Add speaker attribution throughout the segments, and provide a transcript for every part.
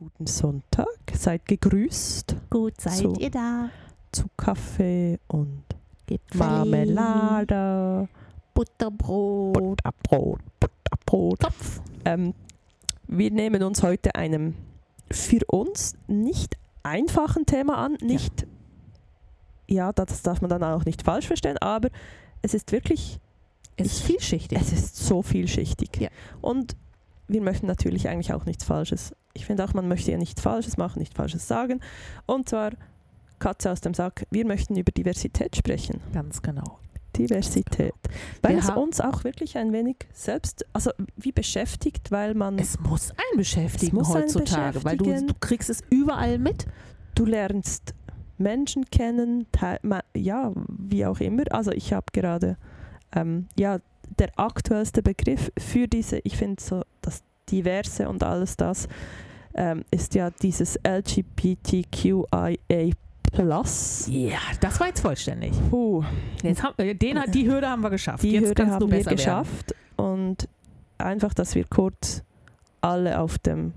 Speaker 1: Guten Sonntag, seid gegrüßt
Speaker 2: Gut, seid
Speaker 1: So.
Speaker 2: ihr da?
Speaker 1: zu Kaffee und
Speaker 2: Gipfeli,
Speaker 1: Marmelade,
Speaker 2: Butterbrot,
Speaker 1: Butterbrot, Butterbrot.
Speaker 2: Topf.
Speaker 1: Ähm, wir nehmen uns heute einem für uns nicht einfachen Thema an, nicht, ja, das darf man dann auch nicht falsch verstehen, aber es ist wirklich
Speaker 2: Es ist
Speaker 1: Ich-
Speaker 2: vielschichtig.
Speaker 1: Es ist so vielschichtig.
Speaker 2: Ja.
Speaker 1: Und wir möchten natürlich eigentlich auch nichts Falsches. Ich finde auch, man möchte ja nichts Falsches machen, nichts Falsches sagen. Und zwar, Katze aus dem Sack, wir möchten über Diversität sprechen.
Speaker 2: Ganz genau.
Speaker 1: Diversität. Weil
Speaker 2: Wir
Speaker 1: es uns auch wirklich ein wenig selbst, also wie beschäftigt, weil man,
Speaker 2: Es muss einen beschäftigen
Speaker 1: Es muss einen
Speaker 2: heutzutage, weil du,
Speaker 1: beschäftigen.
Speaker 2: du kriegst es überall mit.
Speaker 1: du lernst Menschen kennen, ja, wie auch immer. Also ich habe gerade, ähm, ja, der aktuellste Begriff für diese, ich finde so das Diverse und alles das, ähm, ist ja dieses LGBTQIA+.
Speaker 2: Ja, das war jetzt vollständig.
Speaker 1: Puh,
Speaker 2: Jetzt haben, äh, den, die Hürde haben wir geschafft.
Speaker 1: die
Speaker 2: jetzt
Speaker 1: Hürde haben
Speaker 2: du
Speaker 1: wir
Speaker 2: besser werden.
Speaker 1: geschafft und einfach, dass wir kurz alle auf dem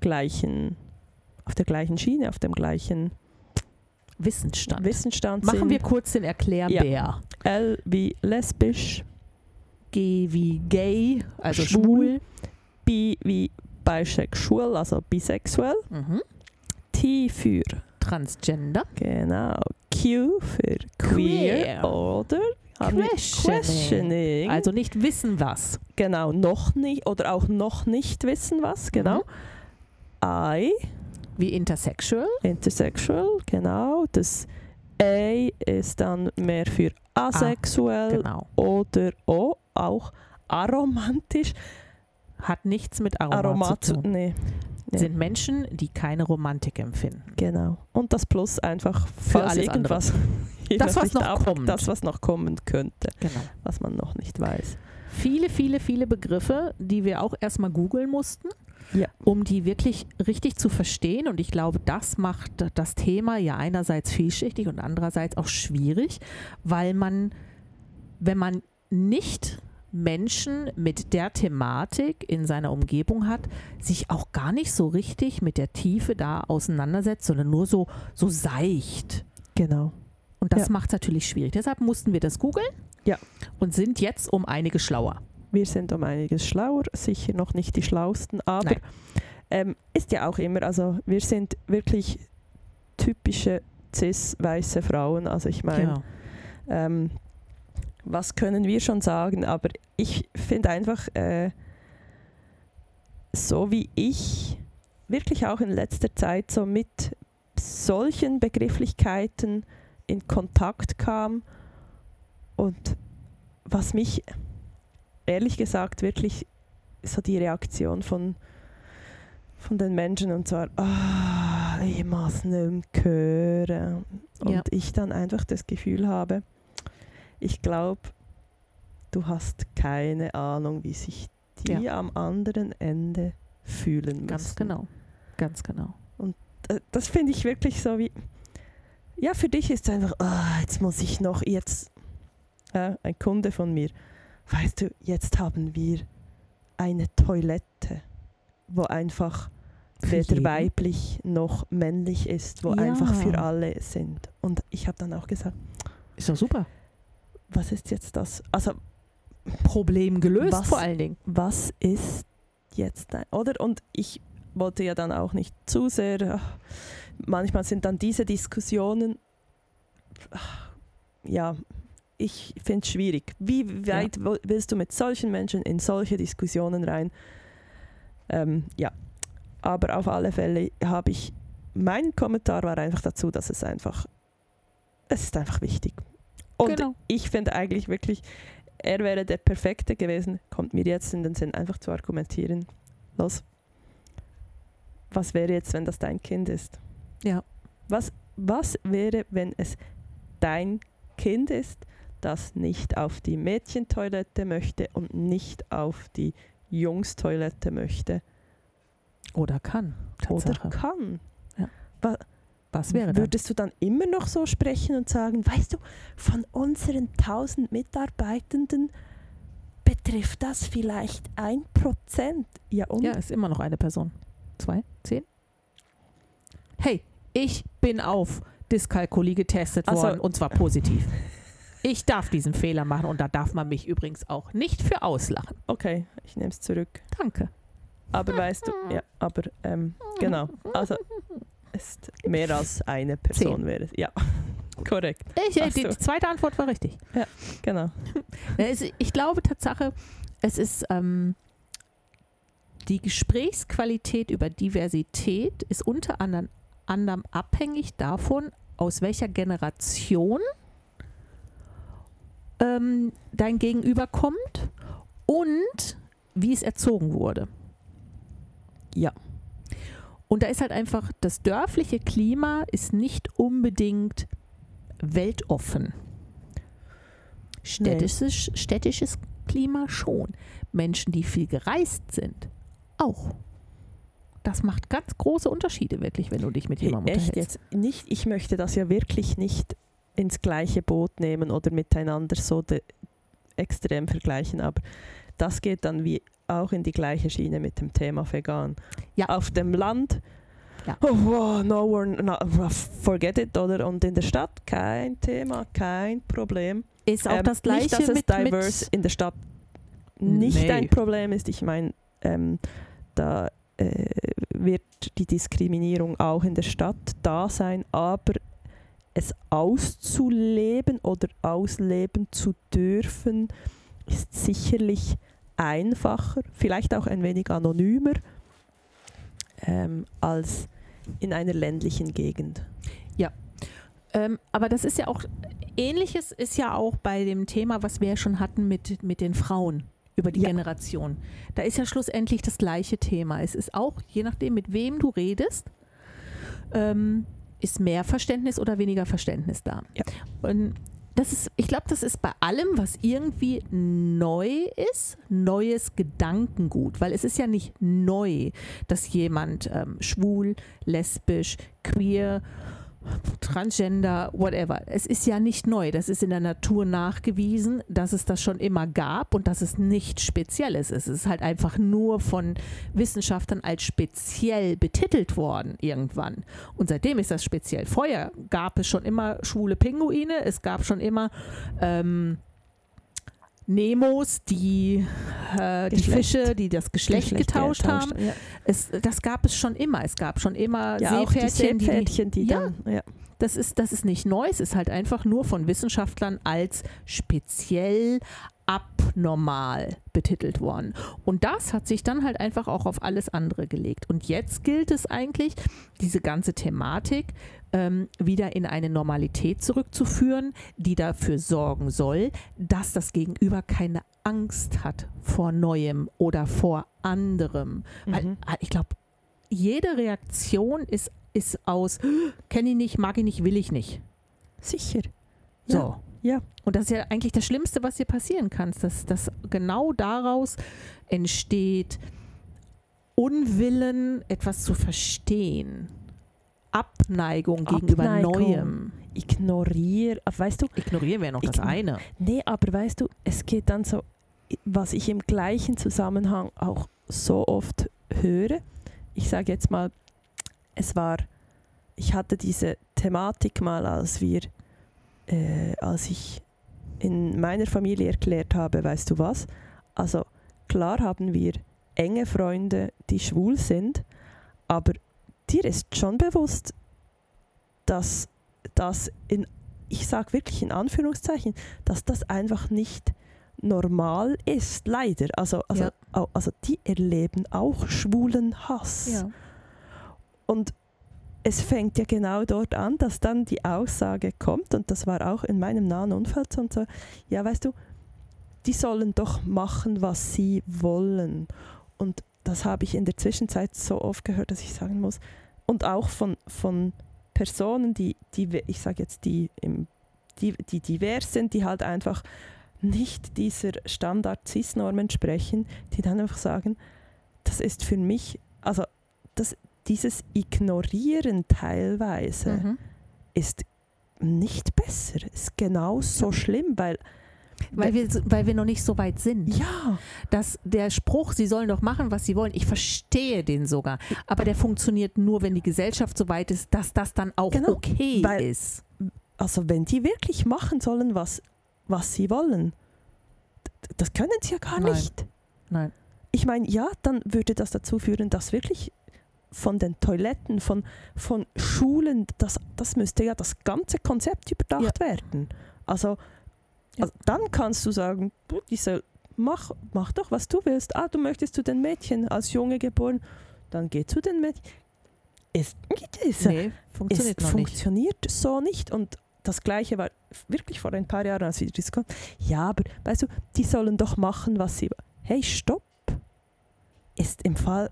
Speaker 1: gleichen, auf der gleichen Schiene, auf dem gleichen
Speaker 2: Wissensstand.
Speaker 1: Wissensstand
Speaker 2: Machen
Speaker 1: sind.
Speaker 2: wir kurz den Erklärbär.
Speaker 1: L wie lesbisch,
Speaker 2: G wie gay, also
Speaker 1: Schwul.
Speaker 2: schwul.
Speaker 1: B wie bisexual, also bisexuell.
Speaker 2: Mhm.
Speaker 1: T für,
Speaker 2: Transgender.
Speaker 1: genau, Q für queer,
Speaker 2: Queer.
Speaker 1: oder
Speaker 2: Questioning.
Speaker 1: questioning.
Speaker 2: Also nicht wissen was.
Speaker 1: genau, noch nicht oder auch noch nicht wissen was, genau. I,
Speaker 2: Wie intersexual.
Speaker 1: intersexual, genau. Das A ist dann mehr für asexuell
Speaker 2: Genau.
Speaker 1: oder O, auch aromantisch.
Speaker 2: Hat nichts mit Aroma
Speaker 1: Aromat,
Speaker 2: zu tun.
Speaker 1: nee, nee.
Speaker 2: Sind Menschen, die keine Romantik empfinden.
Speaker 1: Genau. Und das Plus einfach, falls
Speaker 2: alles
Speaker 1: irgendwas
Speaker 2: Das, was noch kommt.
Speaker 1: Das, was noch kommen könnte,
Speaker 2: Genau.
Speaker 1: was man noch nicht weiß.
Speaker 2: Viele, viele, viele Begriffe, die wir auch erstmal googeln mussten,
Speaker 1: Ja.
Speaker 2: um die wirklich richtig zu verstehen. Und ich glaube, das macht das Thema ja einerseits vielschichtig und andererseits auch schwierig, weil man, wenn man nicht Menschen mit der Thematik in seiner Umgebung hat, sich auch gar nicht so richtig mit der Tiefe da auseinandersetzt, sondern nur so, so seicht.
Speaker 1: Genau.
Speaker 2: Und das
Speaker 1: Ja.
Speaker 2: macht es natürlich schwierig. Deshalb mussten wir das googeln
Speaker 1: Ja.
Speaker 2: und sind jetzt um einige schlauer.
Speaker 1: Wir sind um einiges schlauer, sicher noch nicht die schlausten, aber ähm, ist ja auch immer, also wir sind wirklich typische cis-weiße Frauen. Also ich meine,
Speaker 2: Ja.
Speaker 1: ähm, was können wir schon sagen? Aber ich finde einfach, äh, so wie ich wirklich auch in letzter Zeit so mit solchen Begrifflichkeiten in Kontakt kam und was mich ehrlich gesagt wirklich so die Reaktion von, von den Menschen und zwar, ah, ich muss nicht hören. Und
Speaker 2: Ja.
Speaker 1: ich dann einfach das Gefühl habe, ich glaube, du hast keine Ahnung, wie sich die am anderen Ende fühlen müssen.
Speaker 2: Ganz genau. Ganz genau.
Speaker 1: Äh, Das finde ich wirklich so wie, ja, für dich ist es einfach, ah, jetzt muss ich noch, jetzt, äh, ein Kunde von mir, weißt du, jetzt haben wir eine Toilette, wo einfach weder
Speaker 2: jeden.
Speaker 1: weiblich noch männlich ist, wo
Speaker 2: Ja.
Speaker 1: einfach für alle sind. Und ich habe dann auch gesagt,
Speaker 2: Ist doch super.
Speaker 1: Was ist jetzt das? Also
Speaker 2: Problem gelöst
Speaker 1: Was?
Speaker 2: vor allen Dingen.
Speaker 1: was ist jetzt ein, oder? Und ich wollte ja dann auch nicht zu sehr, ach, manchmal sind dann diese Diskussionen, ach, ja, ich finde es schwierig. Wie weit wo- willst du mit solchen Menschen in solche Diskussionen rein? Ähm, ja, aber auf alle Fälle habe ich, mein Kommentar war einfach dazu, dass es einfach, es ist einfach wichtig. Und
Speaker 2: Genau.
Speaker 1: ich finde eigentlich wirklich, er wäre der Perfekte gewesen, kommt mir jetzt in den Sinn, einfach zu argumentieren. Los. Was wäre jetzt, wenn das dein Kind ist?
Speaker 2: Ja.
Speaker 1: Was, was wäre, wenn es dein Kind ist, das nicht auf die Mädchentoilette möchte und nicht auf die Jungstoilette möchte
Speaker 2: Oder kann.
Speaker 1: oder
Speaker 2: Tatsache.
Speaker 1: kann?
Speaker 2: Was wäre dann?
Speaker 1: Würdest du dann immer noch so sprechen und sagen, weißt du, von unseren 1000 Mitarbeitenden betrifft das vielleicht ein Prozent? Ja, und?
Speaker 2: Ja, ist immer noch eine Person. Zwei? Zehn? hey, ich bin auf Dyskalkulie getestet
Speaker 1: Also-
Speaker 2: worden und zwar positiv. Ich darf diesen Fehler machen und da darf man mich übrigens auch nicht für auslachen.
Speaker 1: Okay, ich nehme es zurück.
Speaker 2: Danke.
Speaker 1: Aber weißt du, ja, aber ähm, genau. Also ist mehr als eine Person
Speaker 2: Zehn.
Speaker 1: wäre es. Ja, korrekt.
Speaker 2: Ich, äh, die, die zweite Antwort war richtig.
Speaker 1: Genau.
Speaker 2: Es, ich glaube Tatsache, es ist ähm, die Gesprächsqualität über Diversität ist unter anderem, anderem abhängig davon, aus welcher Generation ähm, dein Gegenüber kommt und wie es erzogen wurde.
Speaker 1: Ja.
Speaker 2: Und da ist halt einfach, das dörfliche Klima ist nicht unbedingt weltoffen. Städtisches, städtisches Klima schon. Menschen, die viel gereist sind, auch. Das macht ganz große Unterschiede, wirklich, wenn du dich mit jemandem
Speaker 1: Echt
Speaker 2: unterhältst.
Speaker 1: jetzt? Nicht, ich möchte das ja wirklich nicht ins gleiche Boot nehmen oder miteinander so extrem vergleichen, aber das geht dann wie auch in die gleiche Schiene mit dem Thema vegan.
Speaker 2: Ja.
Speaker 1: Auf dem Land,
Speaker 2: Ja.
Speaker 1: oh, wow, no one, no, forget it, oder? Und in der Stadt kein Thema, kein Problem.
Speaker 2: Ist auch
Speaker 1: Ähm,
Speaker 2: das Gleiche
Speaker 1: nicht, dass es
Speaker 2: mit,
Speaker 1: diverse
Speaker 2: mit
Speaker 1: in der Stadt nicht
Speaker 2: Nee.
Speaker 1: ein Problem ist. Ich meine, ähm, da äh, wird die Diskriminierung auch in der Stadt da sein, aber es auszuleben oder ausleben zu dürfen, ist sicherlich einfacher, vielleicht auch ein wenig anonymer ähm, als in einer ländlichen Gegend.
Speaker 2: Ähm, aber das ist ja auch, ähnliches ist ja auch bei dem Thema, was wir ja schon hatten mit, mit den Frauen über die
Speaker 1: Ja.
Speaker 2: Generation. Da ist ja schlussendlich das gleiche Thema. Es ist auch, je nachdem, mit wem du redest, ähm, ist mehr Verständnis oder weniger Verständnis da.
Speaker 1: Ja.
Speaker 2: Und das ist, ich glaube, das ist bei allem, was irgendwie neu ist, neues Gedankengut, weil es ist ja nicht neu, dass jemand ähm, schwul, lesbisch, queer, Transgender, whatever. Es ist ja nicht neu. Das ist in der Natur nachgewiesen, dass es das schon immer gab und dass es nichts Spezielles ist. Es ist halt einfach nur von Wissenschaftlern als speziell betitelt worden irgendwann. Und seitdem ist das speziell. Vorher gab es schon immer schwule Pinguine, es gab schon immer ähm, Nemos, die, äh, die. Fische, die das Geschlecht,
Speaker 1: Geschlecht
Speaker 2: getauscht haben.
Speaker 1: Ja,
Speaker 2: Es, das gab es schon immer. Es gab schon immer
Speaker 1: ja die
Speaker 2: Seepferdchen, die,
Speaker 1: Seepferdchen, die,
Speaker 2: Ja.
Speaker 1: dann... Ja.
Speaker 2: das ist, das ist nicht neu, es ist halt einfach nur von Wissenschaftlern als speziell abnormal betitelt worden. Und das hat sich dann halt einfach auch auf alles andere gelegt. Und jetzt gilt es eigentlich, diese ganze Thematik ähm, wieder in eine Normalität zurückzuführen, die dafür sorgen soll, dass das Gegenüber keine Angst hat vor Neuem oder vor anderem. Weil
Speaker 1: Mhm.
Speaker 2: ah, ich glaube, jede Reaktion ist, ist aus, kenne ich nicht, mag ich nicht, will ich nicht.
Speaker 1: Sicher.
Speaker 2: So.
Speaker 1: Ja.
Speaker 2: Und das ist ja eigentlich das Schlimmste, was dir passieren kann, dass, dass genau daraus entsteht Unwillen, etwas zu verstehen. Abneigung gegenüber
Speaker 1: Abneigung.
Speaker 2: Neuem.
Speaker 1: Ignorier, ah, weißt du,
Speaker 2: Ignorieren wäre noch das eine.
Speaker 1: Nee, aber weißt du, es geht dann so, was ich im gleichen Zusammenhang auch so oft höre. Ich sage jetzt mal, es war, ich hatte diese Thematik mal, als wir, äh, als ich in meiner Familie erklärt habe, weißt du was? Also klar haben wir enge Freunde, die schwul sind, aber dir ist schon bewusst, dass das in, ich sage wirklich in Anführungszeichen, dass das einfach nicht normal ist, leider. Also, also,
Speaker 2: Ja.
Speaker 1: also die erleben auch schwulen Hass.
Speaker 2: Ja.
Speaker 1: Und es fängt ja genau dort an, dass dann die Aussage kommt, und das war auch in meinem nahen so und so, ja, weißt du, die sollen doch machen, was sie wollen. Und das habe ich in der Zwischenzeit so oft gehört, dass ich sagen muss, und auch von, von Personen, die, die ich sage jetzt, die, im, die, die divers sind, die halt einfach nicht dieser Standard-CIS-Norm entsprechen, die dann einfach sagen, das ist für mich, also das, dieses Ignorieren teilweise
Speaker 2: Mhm.
Speaker 1: ist nicht besser, ist genauso schlimm, weil
Speaker 2: Weil wir, weil wir noch nicht so weit sind.
Speaker 1: ja,
Speaker 2: Dass der Spruch, sie sollen doch machen, was sie wollen, ich verstehe den sogar. Aber der funktioniert nur, wenn die Gesellschaft so weit ist, dass das dann auch
Speaker 1: Genau,
Speaker 2: okay
Speaker 1: weil-
Speaker 2: ist.
Speaker 1: also wenn die wirklich machen sollen, was, was sie wollen, das können sie ja gar
Speaker 2: Nein.
Speaker 1: nicht.
Speaker 2: Nein.
Speaker 1: Ich meine, ja, dann würde das dazu führen, dass wirklich von den Toiletten, von, von Schulen, das, das müsste ja das ganze Konzept überdacht werden. Also,
Speaker 2: Ja.
Speaker 1: also dann kannst du sagen, diese, mach, mach doch, was du willst. Ah, du möchtest zu den Mädchen als Junge geboren, dann geh zu den Mädchen. Es, es,
Speaker 2: Nee,
Speaker 1: es
Speaker 2: funktioniert nicht.
Speaker 1: funktioniert so nicht. Und das Gleiche war wirklich vor ein paar Jahren, als wir diskutiert Ja, aber weißt du, die sollen doch machen, was sie. Hey, stopp! Ist im Fall.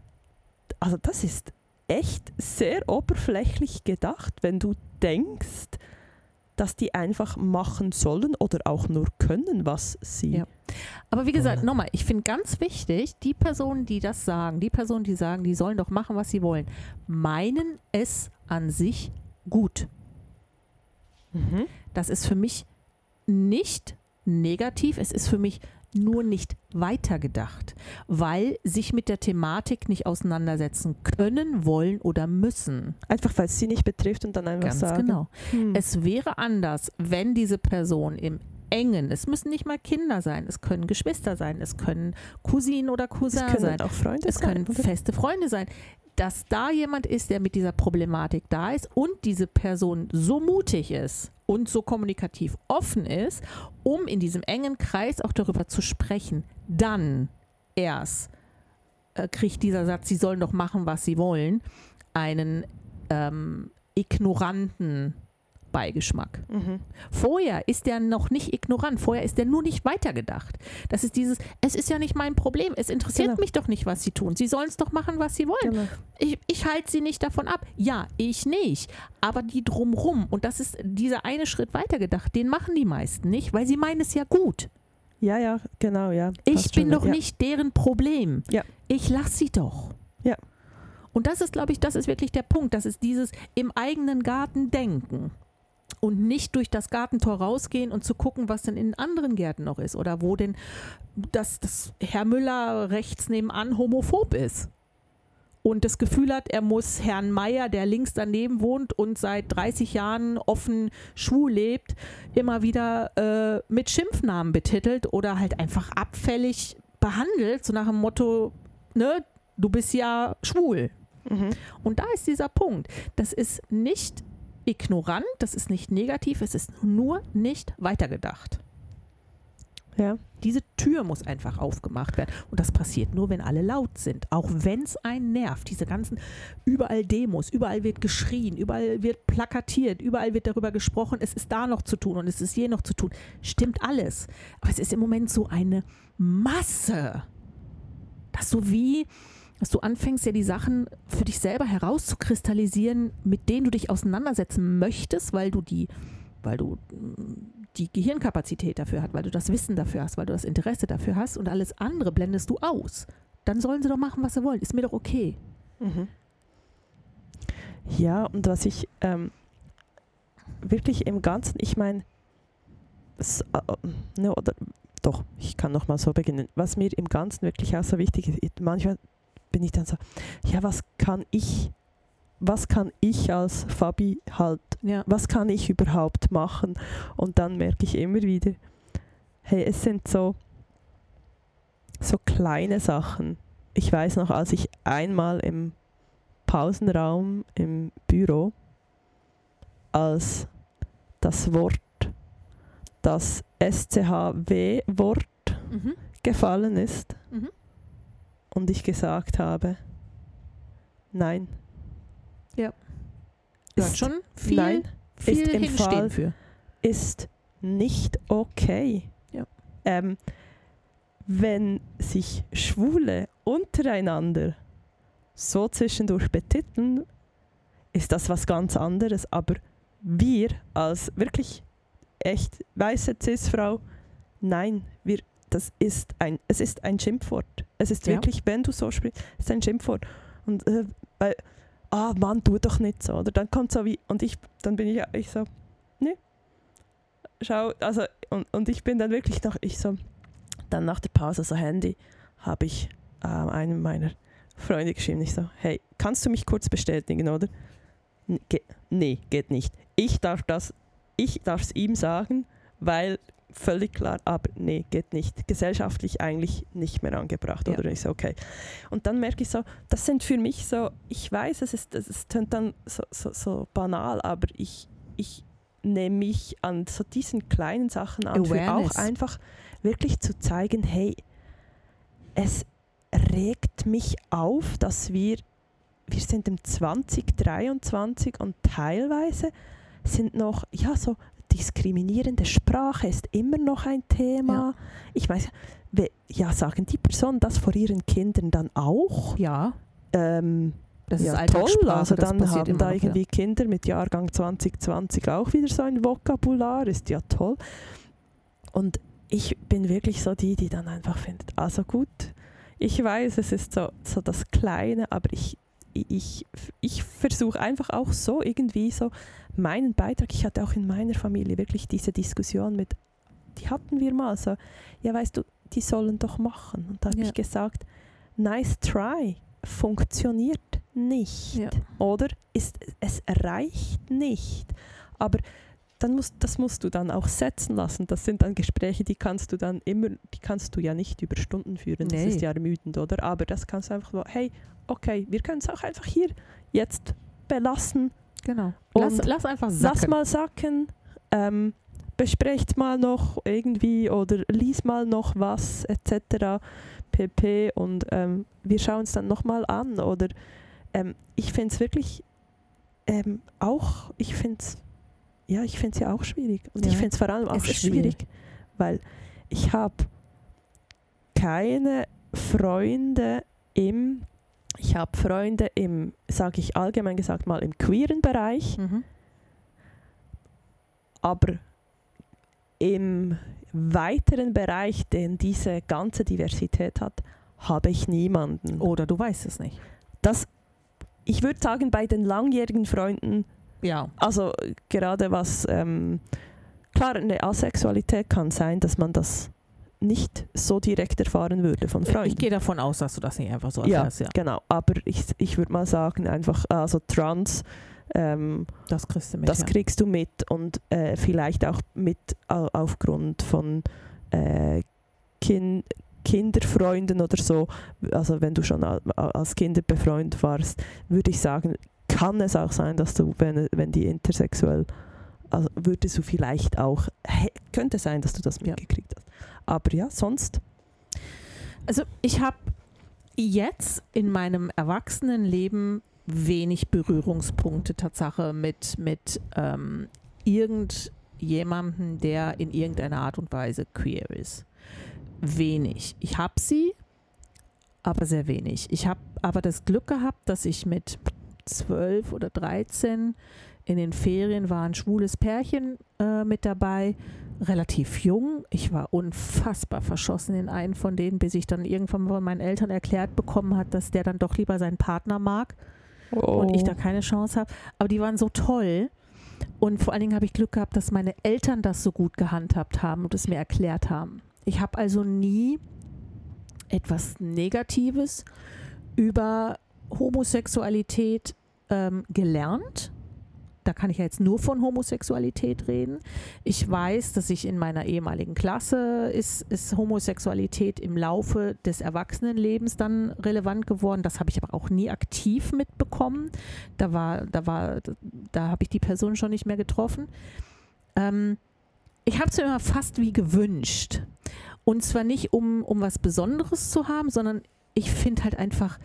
Speaker 1: Also, das ist echt sehr oberflächlich gedacht, wenn du denkst, dass die einfach machen sollen oder auch nur können, was sie.
Speaker 2: Ja. Aber wie gesagt, nochmal, ich finde ganz wichtig, die Personen, die das sagen, die Personen, die sagen, die sollen doch machen, was sie wollen, meinen es an sich gut.
Speaker 1: Mhm.
Speaker 2: Das ist für mich nicht negativ, es ist für mich nur nicht weitergedacht, weil sich mit der Thematik nicht auseinandersetzen können, wollen oder müssen.
Speaker 1: Einfach weil es sie nicht betrifft und dann einfach
Speaker 2: Ganz
Speaker 1: sagen.
Speaker 2: genau.
Speaker 1: hm,
Speaker 2: Es wäre anders, wenn diese Person im engen, es müssen nicht mal Kinder sein, es können Geschwister sein, es können Cousinen oder
Speaker 1: es
Speaker 2: Cousin
Speaker 1: können
Speaker 2: sein,
Speaker 1: auch Freunde
Speaker 2: es
Speaker 1: sein.
Speaker 2: können
Speaker 1: oder?
Speaker 2: feste Freunde sein, dass da jemand ist, der mit dieser Problematik da ist und diese Person so mutig ist und so kommunikativ offen ist, um in diesem engen Kreis auch darüber zu sprechen, dann erst äh, kriegt dieser Satz, sie sollen doch machen, was sie wollen, einen ähm, ignoranten Beigeschmack.
Speaker 1: Mhm.
Speaker 2: Vorher ist der noch nicht ignorant, vorher ist der nur nicht weitergedacht. Das ist dieses, es ist ja nicht mein Problem, es interessiert
Speaker 1: Genau.
Speaker 2: mich doch nicht, was sie tun. Sie sollen es doch machen, was sie wollen.
Speaker 1: Genau.
Speaker 2: Ich, ich halte sie nicht davon ab. Ja, ich nicht. Aber die drumrum, und das ist dieser eine Schritt weitergedacht, den machen die meisten nicht, weil sie meinen es ja gut.
Speaker 1: Ja, ja, genau, ja.
Speaker 2: Ich bin
Speaker 1: schon,
Speaker 2: doch
Speaker 1: ja.
Speaker 2: nicht deren Problem.
Speaker 1: Ja.
Speaker 2: Ich lasse sie doch.
Speaker 1: Ja.
Speaker 2: Und das ist, glaube ich, das ist wirklich der Punkt. Das ist dieses im eigenen Garten denken. Und nicht durch das Gartentor rausgehen und zu gucken, was denn in anderen Gärten noch ist. Oder wo denn das, das Herr Müller rechts nebenan homophob ist. Und das Gefühl hat, er muss Herrn Meier, der links daneben wohnt und seit 30 Jahren offen schwul lebt, immer wieder äh, mit Schimpfnamen betitelt oder halt einfach abfällig behandelt, so nach dem Motto, ne, du bist ja schwul.
Speaker 1: Mhm.
Speaker 2: Und da ist dieser Punkt. Das ist nicht ignorant, das ist nicht negativ, es ist nur nicht weitergedacht.
Speaker 1: Ja.
Speaker 2: Diese Tür muss einfach aufgemacht werden. Und das passiert nur, wenn alle laut sind. Auch wenn es einen nervt. Diese ganzen, überall Demos, überall wird geschrien, überall wird plakatiert, überall wird darüber gesprochen, es ist da noch zu tun und es ist hier noch zu tun. Stimmt alles. Aber es ist im Moment so eine Masse. Das so wie, dass du anfängst, ja die Sachen für dich selber herauszukristallisieren, mit denen du dich auseinandersetzen möchtest, weil du die, weil du mm, die Gehirnkapazität dafür hast, weil du das Wissen dafür hast, weil du das Interesse dafür hast und alles andere blendest du aus. Dann sollen sie doch machen, was sie wollen. Ist mir doch okay.
Speaker 1: Mhm. Ja, und was ich ähm, wirklich im Ganzen, ich meine, s- äh, ne, oder doch, ich kann noch mal so beginnen. Was mir im Ganzen wirklich auch so wichtig ist, manchmal bin ich dann so, ja, was kann ich, was kann ich als Fabi halt,
Speaker 2: Ja.
Speaker 1: was kann ich überhaupt machen? Und dann merke ich immer wieder, hey, es sind so, so kleine Sachen. Ich weiß noch, als ich einmal im Pausenraum im Büro als das Wort, das SCHW-Wort
Speaker 2: Mhm.
Speaker 1: gefallen ist
Speaker 2: Mhm.
Speaker 1: Und ich gesagt habe, nein.
Speaker 2: Ja. Du
Speaker 1: Ist,
Speaker 2: schon viel,
Speaker 1: nein,
Speaker 2: viel
Speaker 1: ist im Fall-
Speaker 2: für.
Speaker 1: ist nicht okay.
Speaker 2: Ja.
Speaker 1: Ähm, wenn sich Schwule untereinander so zwischendurch betiteln, ist das was ganz anderes. Aber wir als wirklich echt weiße Cis-Frau, nein, wir, das ist ein, es ist ein Schimpfwort. Es ist
Speaker 2: Ja.
Speaker 1: wirklich, wenn du so sprichst, es ist ein Schimpfwort. Und äh, weil, ah Mann, tu doch nicht so. Oder dann kommt so wie, und ich, dann bin ich, ich so, nee. schau, also, und, und ich bin dann wirklich noch, ich so, dann nach der Pause, so Handy, habe ich äh, einem meiner Freunde geschrieben, ich so, hey, kannst du mich kurz bestätigen, oder? Ge nee, geht nicht. Ich darf das, ich darf es ihm sagen, weil völlig klar, aber nee, geht nicht. Gesellschaftlich eigentlich nicht mehr angebracht. Ja. Oder ich so, okay. Und dann merke ich so, das sind für mich so, ich weiß, es ist, es tönt dann so, so, so banal, aber ich, ich nehme mich an so diesen kleinen Sachen an, für auch einfach wirklich zu zeigen, hey, es regt mich auf, dass wir, wir sind im 2023 und teilweise sind noch, ja, so diskriminierende Sprache ist immer noch ein Thema. Ja. Ich weiß, ja, sagen die Personen das vor ihren Kindern dann auch?
Speaker 2: Ja.
Speaker 1: Ähm, das ja, ist toll. Also dann haben da irgendwie ja. Kinder mit Jahrgang 2020 auch wieder so ein Vokabular, ist ja toll. Und ich bin wirklich so die, die dann einfach findet, also gut, ich weiß, es ist so, so das Kleine, aber ich, ich, ich versuche einfach auch so irgendwie so meinen Beitrag, ich hatte auch in meiner Familie wirklich diese Diskussion mit, die hatten wir mal so, ja weißt du, die sollen doch machen. Und da habe ja. ich gesagt, nice try, funktioniert nicht. Ja. Oder ist, es reicht nicht. Aber dann musst, das musst du dann auch setzen lassen. Das sind dann Gespräche, die kannst du dann immer, die kannst du ja nicht über Stunden führen. Nee. Das ist ja ermüdend, oder? Aber das kannst du einfach so, hey, okay, wir können es auch einfach hier jetzt belassen
Speaker 2: Genau. Lass, lass, einfach
Speaker 1: sacken. Lass mal sacken. Ähm, besprecht mal noch irgendwie oder lies mal noch was etc. pp. Und ähm, wir schauen es dann nochmal an. Oder ähm, ich finde es wirklich ähm, auch, ich finde es ja, ich finde es ja auch schwierig. Und ja. ich finde es vor allem auch schwierig, schwierig, weil ich habe keine Freunde im ich habe Freunde im, sage ich allgemein gesagt mal, im queeren Bereich, mhm. aber im weiteren Bereich, den diese ganze Diversität hat, habe ich niemanden.
Speaker 2: Oder du weißt es nicht.
Speaker 1: Das, ich würde sagen, bei den langjährigen Freunden,
Speaker 2: ja.
Speaker 1: also gerade was, ähm, klar, eine Asexualität kann sein, dass man das nicht so direkt erfahren würde von Freunden.
Speaker 2: Ich gehe davon aus, dass du das nicht einfach so erfährst.
Speaker 1: Ja, ja. genau. Aber ich, ich würde mal sagen, einfach, also Trans, ähm,
Speaker 2: das, kriegst du mit,
Speaker 1: das ja. kriegst du mit und äh, vielleicht auch mit aufgrund von äh, kind, Kinderfreunden oder so, also wenn du schon als Kind befreundet warst, würde ich sagen, kann es auch sein, dass du, wenn, wenn die intersexuell, also würdest du vielleicht auch, könnte sein, dass du das mitgekriegt hast. Aber ja, sonst.
Speaker 2: Also ich habe jetzt in meinem Erwachsenenleben wenig Berührungspunkte Tatsache mit, mit ähm, irgendjemandem, der in irgendeiner Art und Weise queer ist. Wenig. Ich habe sie, aber sehr wenig. Ich habe aber das Glück gehabt, dass ich mit zwölf oder dreizehn in den Ferien war ein schwules Pärchen äh, mit dabei relativ jung. Ich war unfassbar verschossen in einen von denen, bis ich dann irgendwann von meinen Eltern erklärt bekommen hat, dass der dann doch lieber seinen Partner mag oh. und ich da keine Chance habe. Aber die waren so toll. Und vor allen Dingen habe ich Glück gehabt, dass meine Eltern das so gut gehandhabt haben und es mir erklärt haben. Ich habe also nie etwas Negatives über Homosexualität ähm, gelernt da kann ich ja jetzt nur von Homosexualität reden. Ich weiß, dass ich in meiner ehemaligen Klasse ist, ist Homosexualität im Laufe des Erwachsenenlebens dann relevant geworden. Das habe ich aber auch nie aktiv mitbekommen. Da war, da war, da habe ich die Person schon nicht mehr getroffen. Ähm, ich habe es mir immer fast wie gewünscht. Und zwar nicht, um, um was Besonderes zu haben, sondern ich finde halt einfach,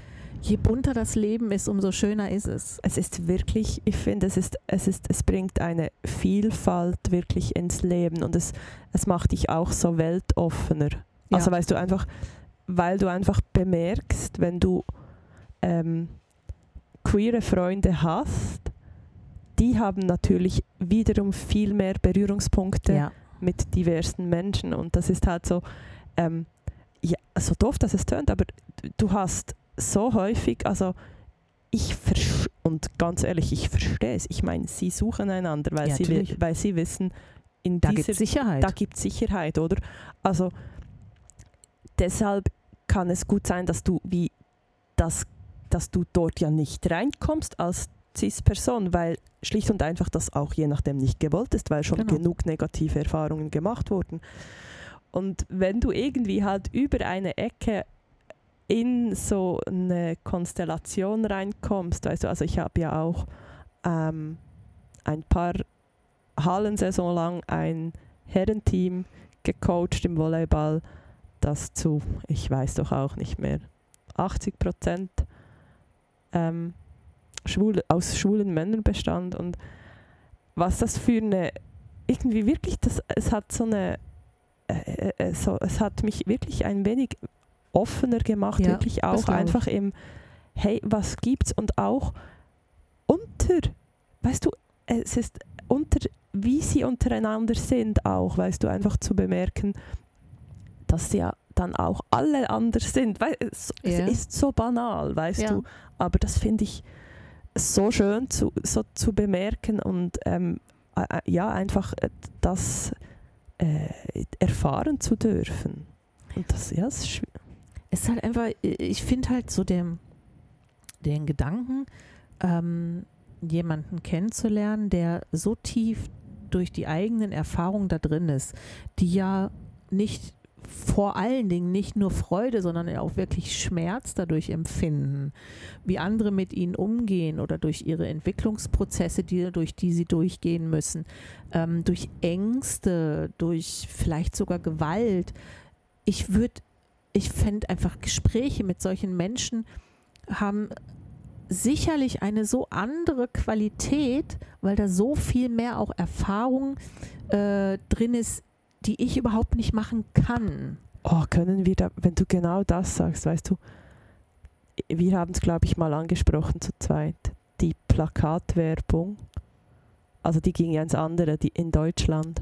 Speaker 2: je bunter das Leben ist, umso schöner ist es.
Speaker 1: Es ist wirklich, ich finde, es ist, es ist, es bringt eine Vielfalt wirklich ins Leben und es, es macht dich auch so weltoffener. Ja. Also weißt du einfach, weil du einfach bemerkst, wenn du ähm, queere Freunde hast, die haben natürlich wiederum viel mehr Berührungspunkte ja. mit diversen Menschen und das ist halt so, ähm, ja, so doof, dass es tönt, aber du hast so häufig, also ich und ganz ehrlich, ich verstehe es. Ich meine, sie suchen einander, weil, ja, sie, weil sie wissen, in
Speaker 2: Da gibt es Sicherheit.
Speaker 1: da gibt Sicherheit, oder? Also deshalb kann es gut sein, dass du wie das, dass du dort ja nicht reinkommst als CIS-Person, weil schlicht und einfach das auch je nachdem nicht gewollt ist, weil schon
Speaker 2: Genau.
Speaker 1: genug negative Erfahrungen gemacht wurden. Und wenn du irgendwie halt über eine Ecke in so eine Konstellation reinkommst, weißt du, also ich habe ja auch ähm, ein paar Hallensaison lang ein Herrenteam gecoacht im Volleyball, das zu, ich weiß doch auch nicht mehr, 80 Prozent ähm, schwul, aus schwulen Männern bestand. Und was das für eine, irgendwie wirklich, das, es hat so eine, äh, äh, so, es hat mich wirklich ein wenig offener gemacht,
Speaker 2: Ja,
Speaker 1: wirklich auch
Speaker 2: ich.
Speaker 1: einfach im, hey, was gibt's? Und auch unter, weißt du, es ist unter, wie sie untereinander sind auch, weißt du, einfach zu bemerken, dass sie ja dann auch alle anders sind. Weil es,
Speaker 2: Ja.
Speaker 1: es ist so banal, weißt
Speaker 2: Ja.
Speaker 1: du, aber das finde ich so schön zu, so zu bemerken und ähm, äh, ja, einfach äh, das äh, erfahren zu dürfen. Und das, ja, das ist schw-
Speaker 2: es ist halt einfach, ich finde halt so den, den Gedanken, ähm, jemanden kennenzulernen, der so tief durch die eigenen Erfahrungen da drin ist, die ja nicht vor allen Dingen nicht nur Freude, sondern auch wirklich Schmerz dadurch empfinden, wie andere mit ihnen umgehen oder durch ihre Entwicklungsprozesse, die, durch die sie durchgehen müssen, ähm, durch Ängste, durch vielleicht sogar Gewalt. Ich würde, ich fände einfach Gespräche mit solchen Menschen haben sicherlich eine so andere Qualität, weil da so viel mehr auch Erfahrung äh, drin ist, die ich überhaupt nicht machen kann.
Speaker 1: Oh, können wir da, wenn du genau das sagst, weißt du, wir haben es, glaube ich, mal angesprochen zu zweit, die Plakatwerbung, also die ging ja ins andere, die in Deutschland,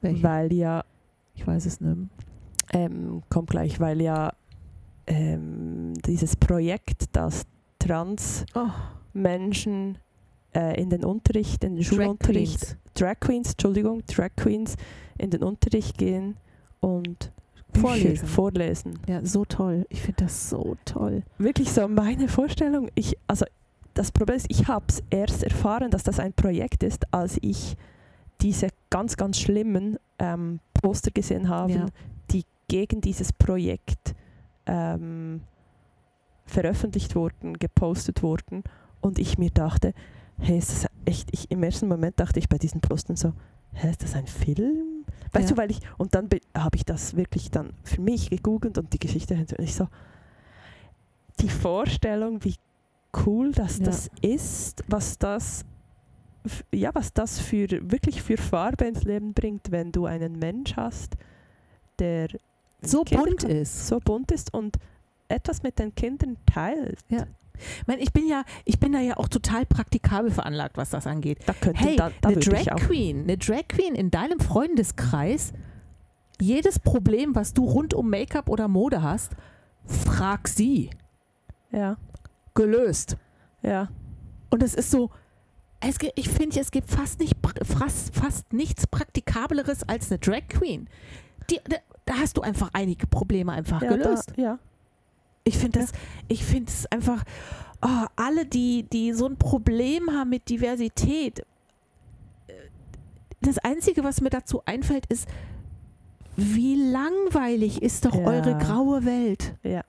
Speaker 2: Welche?
Speaker 1: weil ja,
Speaker 2: Ich weiß es nicht.
Speaker 1: Ähm, kommt gleich, weil ja ähm, dieses Projekt, das
Speaker 2: Oh,
Speaker 1: Trans-Menschen äh, in den Unterricht, in den
Speaker 2: Drag
Speaker 1: Schulunterricht,
Speaker 2: Queens.
Speaker 1: Drag Queens, Entschuldigung, Drag Queens in den Unterricht gehen und
Speaker 2: Vorlesen.
Speaker 1: vorlesen.
Speaker 2: Ja, so toll. Ich finde das so toll.
Speaker 1: Wirklich so meine Vorstellung. Ich, also das Problem ist, ich habe es erst erfahren, dass das ein Projekt ist, als ich diese ganz, ganz schlimmen ähm, Poster gesehen habe,
Speaker 2: Ja.
Speaker 1: die gegen dieses Projekt ähm, veröffentlicht wurden, gepostet wurden. Und ich mir dachte, hey, ist das echt, ich, im ersten Moment dachte ich bei diesen Postern so, hä, ist das ein Film? Weißt
Speaker 2: Ja.
Speaker 1: du, weil ich, und dann be- habe ich das wirklich dann für mich gegoogelt und die Geschichte und ich so, die Vorstellung, wie cool das,
Speaker 2: Ja.
Speaker 1: das ist, was das, ja, was das für, wirklich für Farbe ins Leben bringt, wenn du einen Mensch hast, der
Speaker 2: So bunt ist.
Speaker 1: so bunt ist und etwas mit den Kindern teilt.
Speaker 2: Ich, meine, ich bin ja, ich bin da ja auch total praktikabel veranlagt, was das angeht.
Speaker 1: Da könnte
Speaker 2: Hey,
Speaker 1: da, da
Speaker 2: eine Drag. Queen, eine Drag Queen in deinem Freundeskreis, jedes Problem, was du rund um Make-up oder Mode hast, frag sie.
Speaker 1: Ja,
Speaker 2: Gelöst.
Speaker 1: ja.
Speaker 2: Und es ist so, es, gibt- ich finde, es gibt fast, nicht, fast, fast nichts Praktikableres als eine Drag Queen. Die, da, hast du einfach einige Probleme einfach
Speaker 1: ja,
Speaker 2: gelöst.
Speaker 1: Da, ja.
Speaker 2: Ich finde das, ich finde es einfach, oh, alle, die, die so ein Problem haben mit Diversität, äh, das Einzige, was mir dazu einfällt, ist, wie langweilig ist doch
Speaker 1: Ja.
Speaker 2: eure graue Welt?
Speaker 1: Ja.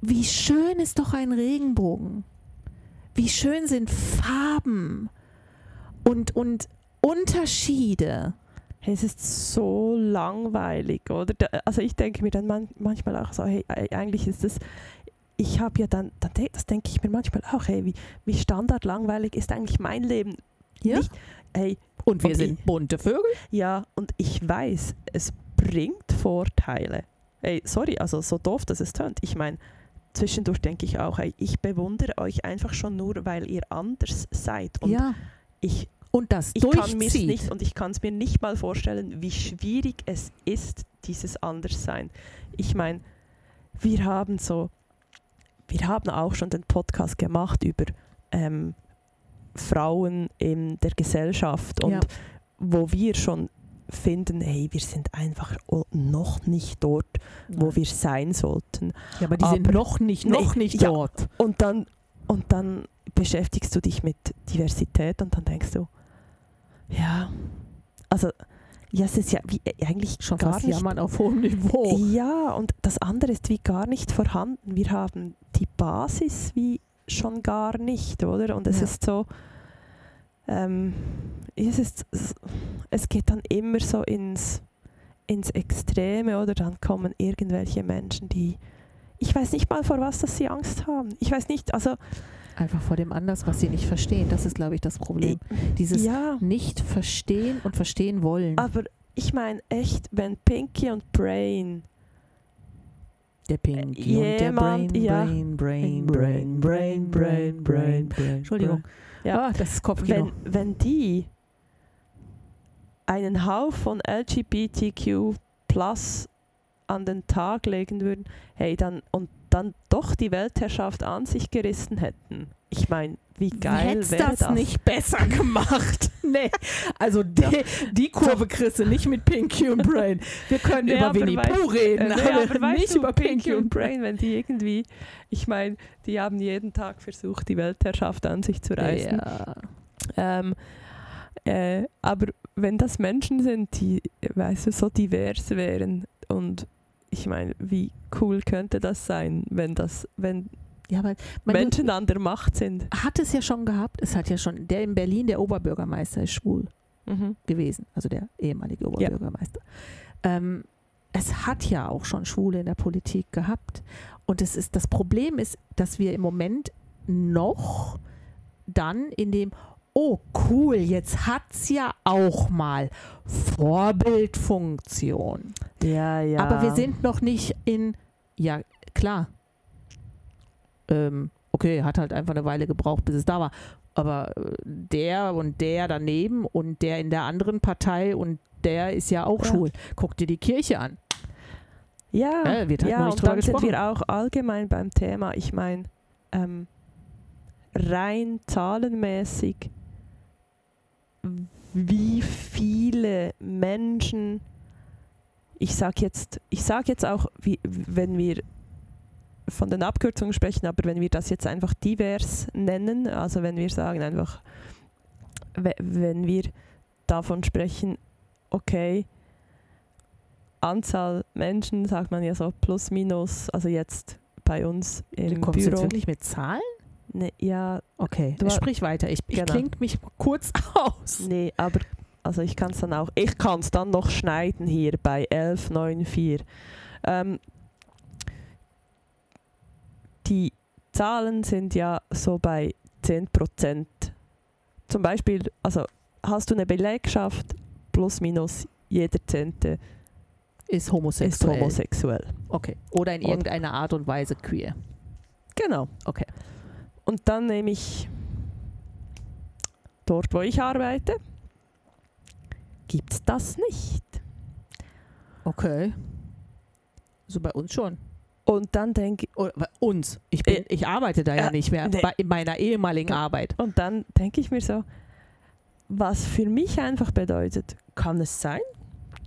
Speaker 2: Wie schön ist doch ein Regenbogen? Wie schön sind Farben und, und Unterschiede?
Speaker 1: Hey, es ist so langweilig, oder? Also ich denke mir dann man, manchmal auch so, hey, eigentlich ist das, ich habe ja dann, dann das denke ich mir manchmal auch, hey, wie, wie standardlangweilig ist eigentlich mein Leben?
Speaker 2: Ja?
Speaker 1: Nicht, hey,
Speaker 2: Und wir
Speaker 1: Und
Speaker 2: sind bunte Vögel.
Speaker 1: ja, und ich weiß, es bringt Vorteile. Hey, sorry, also so doof, dass es tönt. Ich meine, zwischendurch denke ich auch, hey, ich bewundere euch einfach schon nur, weil ihr anders seid. Und
Speaker 2: ja.
Speaker 1: ich
Speaker 2: Und das
Speaker 1: ich kann
Speaker 2: durchzieht.
Speaker 1: nicht und ich kann es mir nicht mal vorstellen, wie schwierig es ist, dieses Anderssein. Ich meine, wir haben so, wir haben auch schon den Podcast gemacht über ähm, Frauen in der Gesellschaft und
Speaker 2: Ja.
Speaker 1: wo wir schon finden, hey, wir sind einfach noch nicht dort, wo
Speaker 2: Nein.
Speaker 1: wir sein sollten.
Speaker 2: ja, aber die sind
Speaker 1: aber-
Speaker 2: noch nicht, noch
Speaker 1: Nee,
Speaker 2: nicht
Speaker 1: ja.
Speaker 2: dort.
Speaker 1: Und dann, und dann beschäftigst du dich mit Diversität und dann denkst du, ja, also, ja, es ist ja wie, äh, eigentlich
Speaker 2: Schon
Speaker 1: gar
Speaker 2: fast
Speaker 1: nicht
Speaker 2: jammern auf hohem Niveau.
Speaker 1: Ja, und das andere ist wie gar nicht vorhanden. Wir haben die Basis wie schon gar nicht, oder? Und es
Speaker 2: Ja.
Speaker 1: ist so, ähm, es, ist, es geht dann immer so ins, ins Extreme, oder? Dann kommen irgendwelche Menschen, die, ich weiß nicht mal, vor was dass sie Angst haben. Ich weiß nicht, also,
Speaker 2: Einfach vor dem anders, was sie nicht verstehen. Das ist, glaube ich, das Problem. Dieses
Speaker 1: ja,
Speaker 2: nicht verstehen und verstehen wollen.
Speaker 1: aber ich meine echt, wenn Pinky und Brain
Speaker 2: Der Pinky und der Brain,
Speaker 1: ja.
Speaker 2: Brain, Brain, Brain, Brain, Brain, Brain, Brain. Entschuldigung.
Speaker 1: Ja.
Speaker 2: Ah, das ist Kopfkino.
Speaker 1: wenn, wenn die einen Haufen LGBTQ plus an den Tag legen würden, hey, dann und dann doch die Weltherrschaft an sich gerissen hätten. Ich meine, wie geil wäre
Speaker 2: das,
Speaker 1: das?
Speaker 2: nicht besser gemacht? nee, also die, die Kurve kriegst du nicht mit Pinky und Brain. Wir können
Speaker 1: Nee,
Speaker 2: über Winnie Pooh reden,
Speaker 1: Äh, nee,
Speaker 2: aber,
Speaker 1: aber
Speaker 2: nicht über
Speaker 1: Pinky und Brain, wenn die irgendwie, ich meine, die haben jeden Tag versucht, die Weltherrschaft an sich zu reißen.
Speaker 2: Ja.
Speaker 1: Ähm, äh, aber wenn das Menschen sind, die, weißt du, so divers wären und ich meine, wie cool könnte das sein, wenn das, wenn
Speaker 2: ja, man,
Speaker 1: Menschen an der Macht sind?
Speaker 2: hat es ja schon gehabt. Es hat ja schon, der in Berlin, der Oberbürgermeister ist schwul gewesen, also der ehemalige Oberbürgermeister. Ähm, es hat ja auch schon Schwule in der Politik gehabt. Und es ist, das Problem ist, dass wir im Moment noch dann in dem, oh cool, jetzt hat es ja auch mal Vorbildfunktion.
Speaker 1: Ja, ja.
Speaker 2: Aber wir sind noch nicht in, ja klar, ähm, okay, hat halt einfach eine Weile gebraucht, bis es da war. Aber äh, der und der daneben und der in der anderen Partei und der ist ja auch
Speaker 1: Ja.
Speaker 2: schwul. Guck dir die Kirche an.
Speaker 1: Ja,
Speaker 2: Ja, wird halt
Speaker 1: ja und dann sind
Speaker 2: gesprochen.
Speaker 1: wir auch allgemein beim Thema, ich meine, ähm, rein zahlenmäßig, wie viele Menschen, ich sage jetzt, ich sag jetzt auch, wie, wenn wir von den Abkürzungen sprechen, aber wenn wir das jetzt einfach divers nennen, also wenn wir sagen einfach, we- wenn wir davon sprechen, okay, Anzahl Menschen, sagt man ja so plus minus, also jetzt bei uns
Speaker 2: Du
Speaker 1: im
Speaker 2: kommst jetzt
Speaker 1: Büro.
Speaker 2: wirklich mit Zahlen?
Speaker 1: Ne, ja,
Speaker 2: Okay,
Speaker 1: Du-
Speaker 2: sprich weiter. Ich, ich
Speaker 1: Genau.
Speaker 2: klinge mich kurz aus.
Speaker 1: nee, aber also ich kann es dann auch, ich kann es dann noch schneiden hier bei 1194. Ähm, die Zahlen sind ja so bei 10%. Zum Beispiel, also hast du eine Belegschaft, plus minus jeder Zehnte
Speaker 2: Ist
Speaker 1: ist
Speaker 2: homosexuell.
Speaker 1: homosexuell.
Speaker 2: Okay. Oder in irgendeiner Art und Weise queer.
Speaker 1: Genau.
Speaker 2: Okay.
Speaker 1: Und dann nehme ich dort, wo ich arbeite, gibt es das nicht.
Speaker 2: Okay. So bei uns schon.
Speaker 1: Und dann denke
Speaker 2: Oder bei uns. Ich, bin,
Speaker 1: Äh,
Speaker 2: ich arbeite da ja
Speaker 1: äh,
Speaker 2: nicht mehr.
Speaker 1: nee.
Speaker 2: Bei, in meiner ehemaligen Arbeit.
Speaker 1: und dann denke ich mir so, was für mich einfach bedeutet, kann es sein,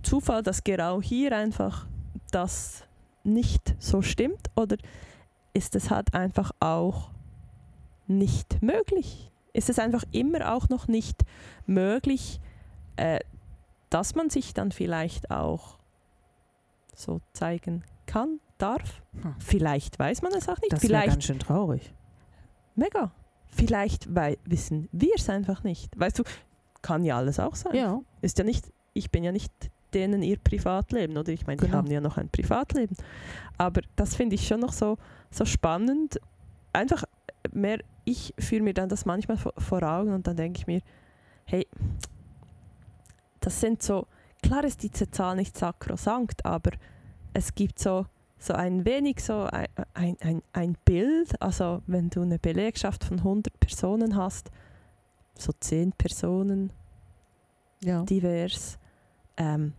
Speaker 1: Zufall, dass genau hier einfach das nicht so stimmt oder ist es halt einfach auch nicht möglich? Ist es einfach immer auch noch nicht möglich, äh, dass man sich dann vielleicht auch so zeigen kann, darf?
Speaker 2: Hm.
Speaker 1: Vielleicht weiß man es auch nicht.
Speaker 2: Das
Speaker 1: vielleicht
Speaker 2: ganz schön traurig.
Speaker 1: Mega. Vielleicht weil, wissen wir es einfach nicht. Weißt du, kann ja alles auch sein.
Speaker 2: Ja.
Speaker 1: Ist ja nicht, ich bin ja nicht denen ihr Privatleben, oder? Ich meine, die
Speaker 2: Genau.
Speaker 1: haben ja noch ein Privatleben. Aber das finde ich schon noch so, so spannend. Einfach mehr, ich führe mir dann das manchmal vor, Augen und dann denke ich mir, hey, das sind so, klar ist diese Zahl nicht sakrosankt, aber es gibt so, so ein wenig so ein, ein, ein, ein Bild, also wenn du eine Belegschaft von 100 Personen hast, so 10 Personen
Speaker 2: Ja.
Speaker 1: divers ähm,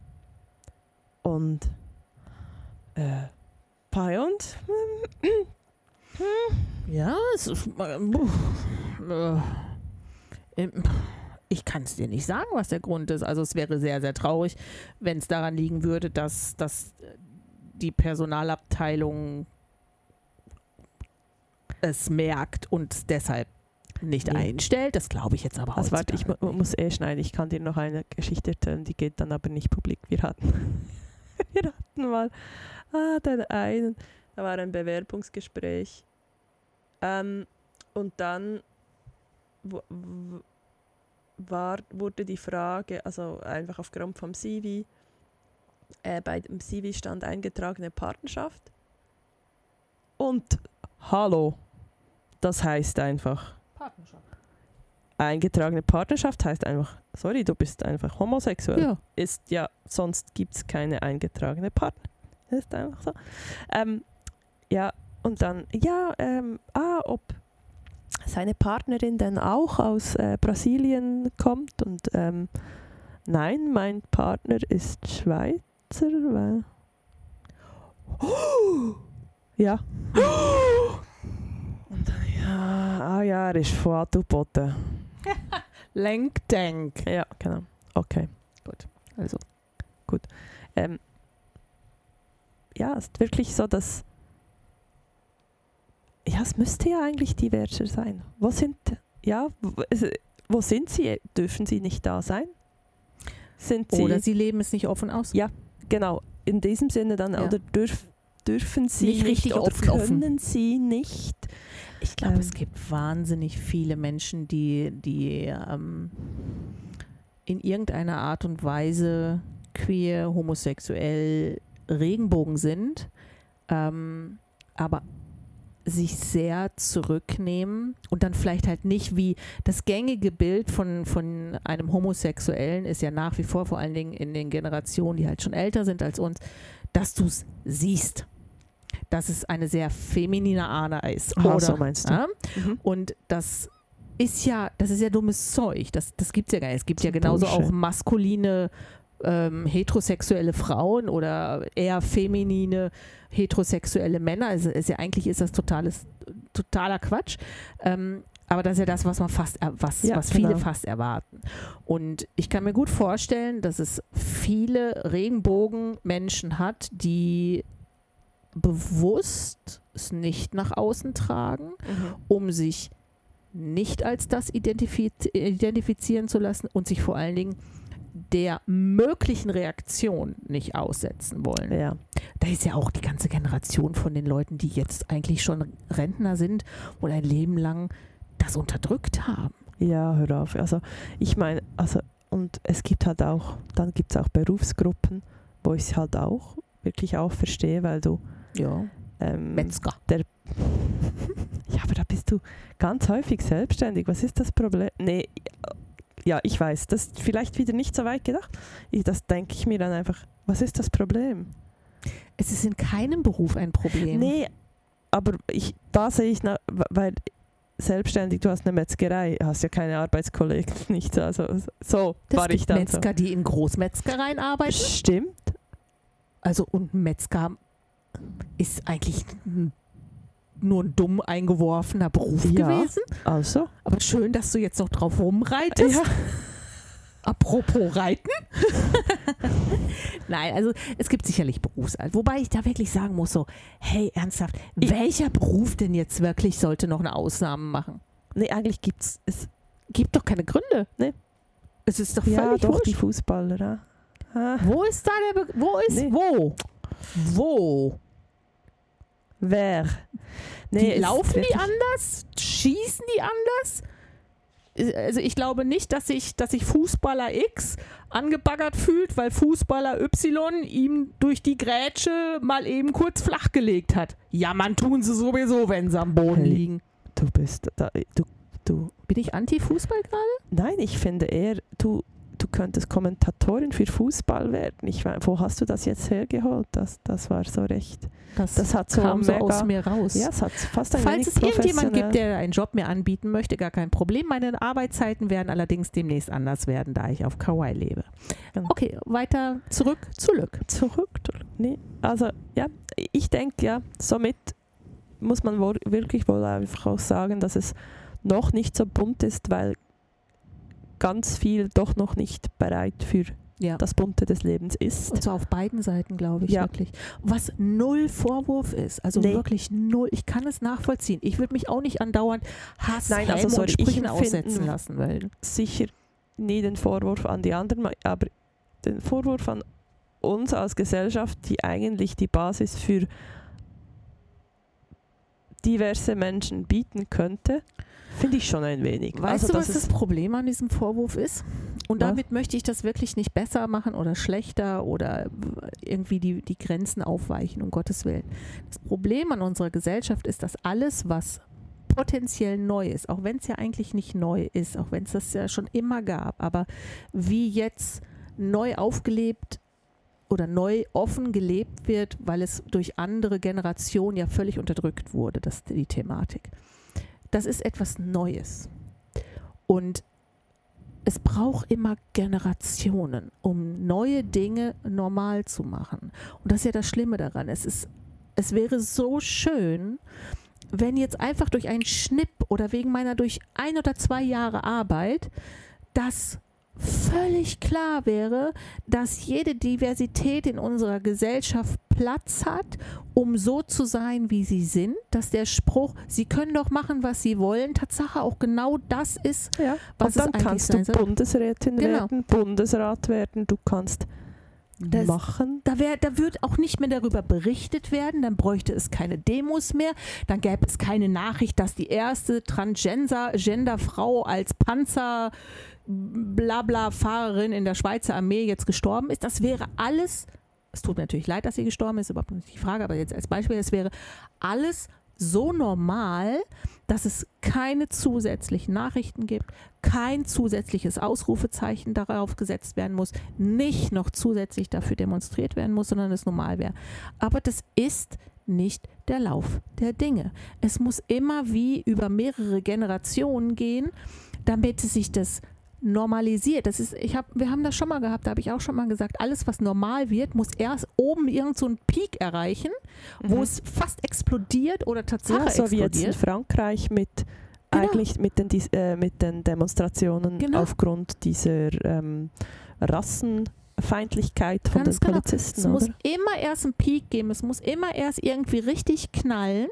Speaker 1: und äh, bei uns
Speaker 2: Ja, es ist, äh, äh, ähm, Ich kann es dir nicht sagen, was der Grund ist. Also es wäre sehr, sehr traurig, wenn es daran liegen würde, dass, dass die Personalabteilung es merkt und deshalb nicht
Speaker 1: Nee.
Speaker 2: einstellt. Das glaube ich jetzt aber
Speaker 1: Also warte, ich mu muss eh schneiden. Ich kann dir noch eine Geschichte erzählen, die geht dann aber nicht publik. Wir hatten, wir hatten mal ah, den einen, da war ein Bewerbungsgespräch. Ähm, und dann war, wurde die Frage, also einfach aufgrund vom CV, äh, bei dem CV stand eingetragene Partnerschaft. Und hallo, das heißt einfach
Speaker 2: Partnerschaft.
Speaker 1: eingetragene Partnerschaft heißt einfach, sorry, du bist einfach homosexuell.
Speaker 2: Ja.
Speaker 1: Ist ja, sonst gibt es keine eingetragene Partner. Das ist einfach so. Ähm, ja, und dann, ja, ähm, ah, ob seine Partnerin denn auch aus äh, Brasilien kommt und ähm, nein, mein Partner ist Schweizer, weil. Ja. Und dann, ja, ah ja, er ist von Atuboten.
Speaker 2: Lenkdenk.
Speaker 1: Ja, genau. Okay,
Speaker 2: Gut.
Speaker 1: also gut. Ähm, ja, es ist wirklich so, dass es müsste ja eigentlich diverser sein. Wo sind ja, wo, sind sie? Dürfen sie nicht da sein? Sind sie
Speaker 2: Oder sie leben es nicht offen aus.
Speaker 1: Ja. genau in diesem Sinne dann
Speaker 2: Ja.
Speaker 1: oder dürf, dürfen sie
Speaker 2: Nicht richtig
Speaker 1: oder
Speaker 2: offen, offen.
Speaker 1: können sie nicht?
Speaker 2: Ich glaube,
Speaker 1: Ähm.
Speaker 2: es gibt wahnsinnig viele Menschen, die, die ähm, in irgendeiner Art und Weise queer, homosexuell, Regenbogen sind, ähm, aber sich sehr zurücknehmen und dann vielleicht halt nicht wie das gängige Bild von, von einem Homosexuellen ist ja nach wie vor, vor allen Dingen in den Generationen, die halt schon älter sind als uns, dass du es siehst. Dass es eine sehr feminine Ader ist.
Speaker 1: Aha,
Speaker 2: Oder,
Speaker 1: so meinst du.
Speaker 2: Ja?
Speaker 1: Mhm.
Speaker 2: Und das ist ja, das ist ja dummes Zeug. Das, das gibt es ja gar nicht. Es gibt ja genauso
Speaker 1: Bullshit.
Speaker 2: auch maskuline ähm, heterosexuelle Frauen oder eher feminine heterosexuelle Männer. Also ist ja eigentlich ist das totales, totaler Quatsch. Ähm, aber das ist ja das, was man fast, was,
Speaker 1: Ja,
Speaker 2: was viele
Speaker 1: genau.
Speaker 2: fast erwarten. Und ich kann mir gut vorstellen, dass es viele Regenbogenmenschen hat, die bewusst es nicht nach außen tragen
Speaker 1: Mhm.
Speaker 2: um sich nicht als das identifiz identifizieren zu lassen und sich vor allen Dingen der möglichen Reaktion nicht aussetzen wollen.
Speaker 1: Ja.
Speaker 2: Da ist ja auch die ganze Generation von den Leuten, die jetzt eigentlich schon Rentner sind und ein Leben lang das unterdrückt haben.
Speaker 1: Ja, hör auf. Also ich meine, also und es gibt halt auch, dann gibt es auch Berufsgruppen, wo ich es halt auch wirklich auch verstehe, weil du
Speaker 2: Ja.
Speaker 1: ähm,
Speaker 2: Metzger.
Speaker 1: ja, aber da bist du ganz häufig selbstständig. Was ist das Problem? Nee, ja, ich weiß, das ist vielleicht wieder nicht so weit gedacht. Ich, das denke ich mir dann einfach, was ist das Problem?
Speaker 2: Es ist in keinem Beruf ein Problem.
Speaker 1: Nee, aber ich, da sehe ich, na, weil selbstständig, du hast eine Metzgerei, hast ja keine Arbeitskollegen, nicht? Also so
Speaker 2: das
Speaker 1: war ich dann
Speaker 2: Metzger, die in Großmetzgereien
Speaker 1: so.
Speaker 2: arbeiten.
Speaker 1: Stimmt.
Speaker 2: Also und ein Metzger ist eigentlich n- nur ein dumm eingeworfener Beruf
Speaker 1: Ja.
Speaker 2: gewesen.
Speaker 1: Also,
Speaker 2: Aber schön, dass du jetzt noch drauf rumreitest.
Speaker 1: ja.
Speaker 2: Apropos Reiten. Nein, also es gibt sicherlich Berufsalt. Wobei ich da wirklich sagen muss, so, hey, ernsthaft,
Speaker 1: Ich-
Speaker 2: welcher Beruf denn jetzt wirklich sollte noch eine Ausnahme machen?
Speaker 1: Nee, eigentlich gibt es,
Speaker 2: Gibt doch keine Gründe.
Speaker 1: Nee.
Speaker 2: Es ist doch
Speaker 1: ja
Speaker 2: völlig
Speaker 1: doch die
Speaker 2: wurscht.
Speaker 1: Fußballer. Ja. Ah,
Speaker 2: Wo ist da der Be Wo ist
Speaker 1: Nee.
Speaker 2: wo? Wo?
Speaker 1: Wer?
Speaker 2: die
Speaker 1: es ist
Speaker 2: laufen die anders? Schießen die anders? Also ich glaube nicht, dass sich, dass sich Fußballer X angebaggert fühlt, weil Fußballer Y ihm durch die Grätsche mal eben kurz flachgelegt hat. Ja, man tun sie sowieso, wenn sie am Boden
Speaker 1: Hey.
Speaker 2: liegen.
Speaker 1: Du bist, da, du, du,
Speaker 2: Bin ich Anti-Fußball gerade?
Speaker 1: nein, ich finde eher, du, du könntest Kommentatorin für Fußball werden. Ich weiß, wo hast du das jetzt hergeholt? Das, das war so recht. Das hat so
Speaker 2: kam so
Speaker 1: mega-
Speaker 2: aus mir raus.
Speaker 1: Ja, es hat fast ein
Speaker 2: Falls es irgendjemand gibt, der einen Job mir anbieten möchte, gar kein Problem. Meine Arbeitszeiten werden allerdings demnächst anders werden, da ich auf Kauai lebe.
Speaker 1: Genau.
Speaker 2: Okay, weiter zurück zu Lück.
Speaker 1: zurück. Nee, also ja, ich denke ja, somit muss man wohl, wirklich wohl einfach auch sagen, dass es noch nicht so bunt ist, weil ganz viel doch noch nicht bereit für
Speaker 2: Ja.
Speaker 1: das Bunte des Lebens ist.
Speaker 2: Und zwar auf beiden Seiten, glaube ich,
Speaker 1: Ja.
Speaker 2: wirklich. Was null Vorwurf ist, also
Speaker 1: Nee.
Speaker 2: wirklich null. Ich kann es nachvollziehen. Ich würde mich auch nicht andauernd Hass,
Speaker 1: Nein, also sorry,
Speaker 2: und Sprüchen aussetzen lassen wollen.
Speaker 1: Sicher nie den Vorwurf an die anderen, aber den Vorwurf an uns als Gesellschaft, die eigentlich die Basis für diverse Menschen bieten könnte, finde ich schon ein wenig.
Speaker 2: Weißt
Speaker 1: also,
Speaker 2: du, was das Problem an diesem Vorwurf ist? Und
Speaker 1: Was?
Speaker 2: damit möchte ich das wirklich nicht besser machen oder schlechter oder irgendwie die, die Grenzen aufweichen, um Gottes Willen. Das Problem an unserer Gesellschaft ist, dass alles, was potenziell neu ist, auch wenn es ja eigentlich nicht neu ist, auch wenn es das ja schon immer gab, aber wie jetzt neu aufgelebt oder neu offen gelebt wird, weil es durch andere Generationen ja völlig unterdrückt wurde, das die Thematik. Das ist etwas Neues. Und es braucht immer Generationen, um neue Dinge normal zu machen. Und das ist ja das Schlimme daran. Es, ist, es wäre so schön, wenn jetzt einfach durch einen Schnipp oder wegen meiner durch ein oder zwei Jahre Arbeit das völlig klar wäre, dass jede Diversität in unserer Gesellschaft Platz hat, um so zu sein, wie sie sind, dass der Spruch, sie können doch machen, was sie wollen, Tatsache auch genau das ist,
Speaker 1: ja.
Speaker 2: was
Speaker 1: Und dann
Speaker 2: es eigentlich
Speaker 1: kannst du. Bundesrätin
Speaker 2: Genau.
Speaker 1: werden, Bundesrat werden, du kannst
Speaker 2: Das-
Speaker 1: machen.
Speaker 2: Da, wär, da wird auch nicht mehr darüber berichtet werden, dann bräuchte es keine Demos mehr, dann gäbe es keine Nachricht, dass die erste Transgender-Frau als Panzer blabla Fahrerin in der Schweizer Armee jetzt gestorben ist. Das wäre alles, es tut mir natürlich leid, dass sie gestorben ist, überhaupt nicht die Frage, aber jetzt als Beispiel, es wäre alles so normal, dass es keine zusätzlichen Nachrichten gibt, kein zusätzliches Ausrufezeichen darauf gesetzt werden muss, nicht noch zusätzlich dafür demonstriert werden muss, sondern es normal wäre. Aber das ist nicht der Lauf der Dinge. Es muss immer wie über mehrere Generationen gehen, damit sich das normalisiert. Das ist, ich hab, wir haben das schon mal gehabt, da habe ich auch schon mal gesagt, alles, was normal wird, muss erst oben irgend so einen Peak erreichen, wo
Speaker 1: Mhm.
Speaker 2: es fast explodiert oder Tatsache
Speaker 1: ja, so wie jetzt in
Speaker 2: explodiert.
Speaker 1: Frankreich mit
Speaker 2: Genau.
Speaker 1: eigentlich mit den, äh, mit den Demonstrationen
Speaker 2: Genau.
Speaker 1: aufgrund dieser ähm, Rassenfeindlichkeit von
Speaker 2: Ganz
Speaker 1: den
Speaker 2: genau.
Speaker 1: Polizisten.
Speaker 2: Es muss
Speaker 1: oder?
Speaker 2: immer erst einen Peak geben, es muss immer erst irgendwie richtig knallen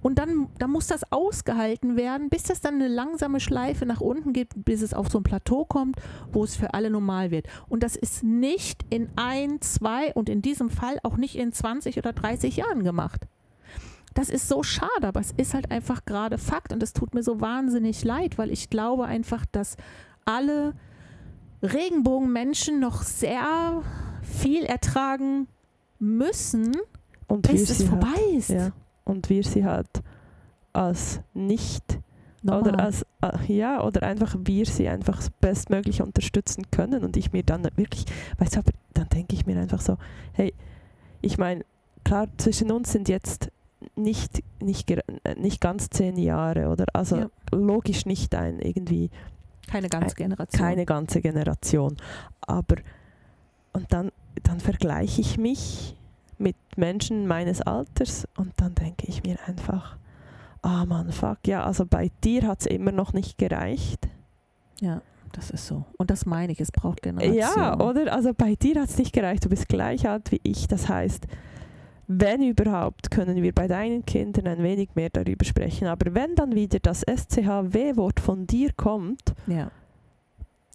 Speaker 2: und dann, dann muss das ausgehalten werden, bis das dann eine langsame Schleife nach unten geht, bis es auf so ein Plateau kommt, wo es für alle normal wird. Und das ist nicht in ein, zwei und in diesem Fall auch nicht in 20 oder 30 Jahren gemacht. Das ist so schade, aber es ist halt einfach gerade Fakt und es tut mir so wahnsinnig leid, weil ich glaube einfach, dass alle Regenbogenmenschen noch sehr viel ertragen müssen,
Speaker 1: Und
Speaker 2: bis es vorbei
Speaker 1: halt,
Speaker 2: ist.
Speaker 1: ja, und wir sie halt als nicht
Speaker 2: Normal.
Speaker 1: oder als äh, ja oder einfach wir sie einfach bestmöglich unterstützen können und ich mir dann wirklich weißt du aber dann denke ich mir einfach so hey ich meine klar zwischen uns sind jetzt nicht nicht äh, nicht ganz zehn Jahre oder also
Speaker 2: Ja.
Speaker 1: logisch nicht ein irgendwie
Speaker 2: keine ganze Generation.
Speaker 1: keine ganze Generation. Aber und dann, dann vergleiche ich mich mit Menschen meines Alters und dann denke ich mir einfach, ah Mann, fuck, ja, also bei dir hat es immer noch nicht gereicht.
Speaker 2: Ja, das ist so. Und das meine ich, es braucht Generation.
Speaker 1: Ja, oder? Also bei dir hat es nicht gereicht, du bist gleich alt wie ich. Das heißt, wenn überhaupt, können wir bei deinen Kindern ein wenig mehr darüber sprechen. Aber wenn dann wieder das SCHW-Wort von dir kommt,
Speaker 2: Ja.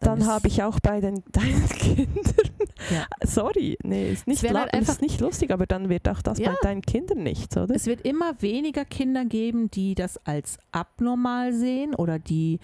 Speaker 1: dann
Speaker 2: ist-
Speaker 1: habe ich auch bei den deinen Kindern.
Speaker 2: Ja.
Speaker 1: Sorry, nee, ist nicht,
Speaker 2: halt
Speaker 1: ist nicht lustig, aber dann wird auch das
Speaker 2: Ja.
Speaker 1: bei deinen Kindern nichts, oder?
Speaker 2: Es wird immer weniger Kinder geben, die das als abnormal sehen oder die,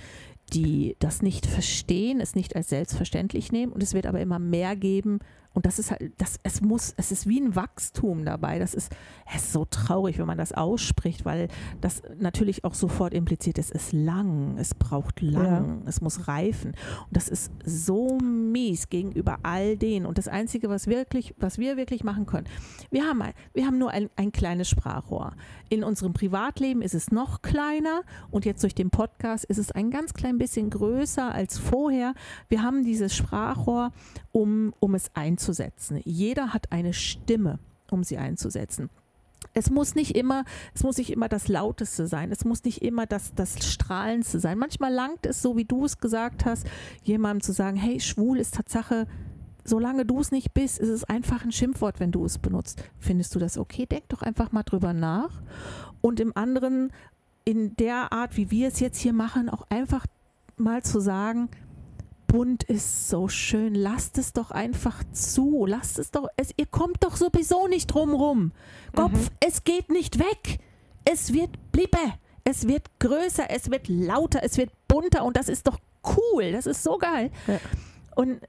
Speaker 2: die das nicht verstehen, es nicht als selbstverständlich nehmen. Und es wird aber immer mehr geben. Und das ist halt, das, es muss, es ist wie ein Wachstum dabei. Das ist, es ist so traurig, wenn man das ausspricht, weil das natürlich auch sofort impliziert, es ist lang, es braucht lang, es muss reifen. Und das ist so mies gegenüber all denen. Und das Einzige, was wirklich, was wir wirklich machen können, wir haben, wir haben nur ein, ein kleines Sprachrohr. In unserem Privatleben ist es noch kleiner und jetzt durch den Podcast ist es ein ganz klein bisschen größer als vorher. Wir haben dieses Sprachrohr, um, um es einzusetzen. Jeder hat eine Stimme, um sie einzusetzen. es muss nicht immer, es muss nicht immer das Lauteste sein, es muss nicht immer das, das Strahlendste sein. Manchmal langt es, so wie du es gesagt hast, jemandem zu sagen, hey, schwul ist Tatsache, solange du es nicht bist, ist es einfach ein Schimpfwort, wenn du es benutzt. Findest du das okay? Denk doch einfach mal drüber nach. Und im anderen, in der Art, wie wir es jetzt hier machen, auch einfach mal zu sagen, bunt ist so schön. Lasst es doch einfach zu. Lasst es doch. Es, ihr kommt doch sowieso nicht drum rum. Kopf, mhm. es geht nicht weg. Es wird bliebe. Es wird größer, es wird lauter, es wird bunter und das ist doch cool. Das ist so geil. Ja. Und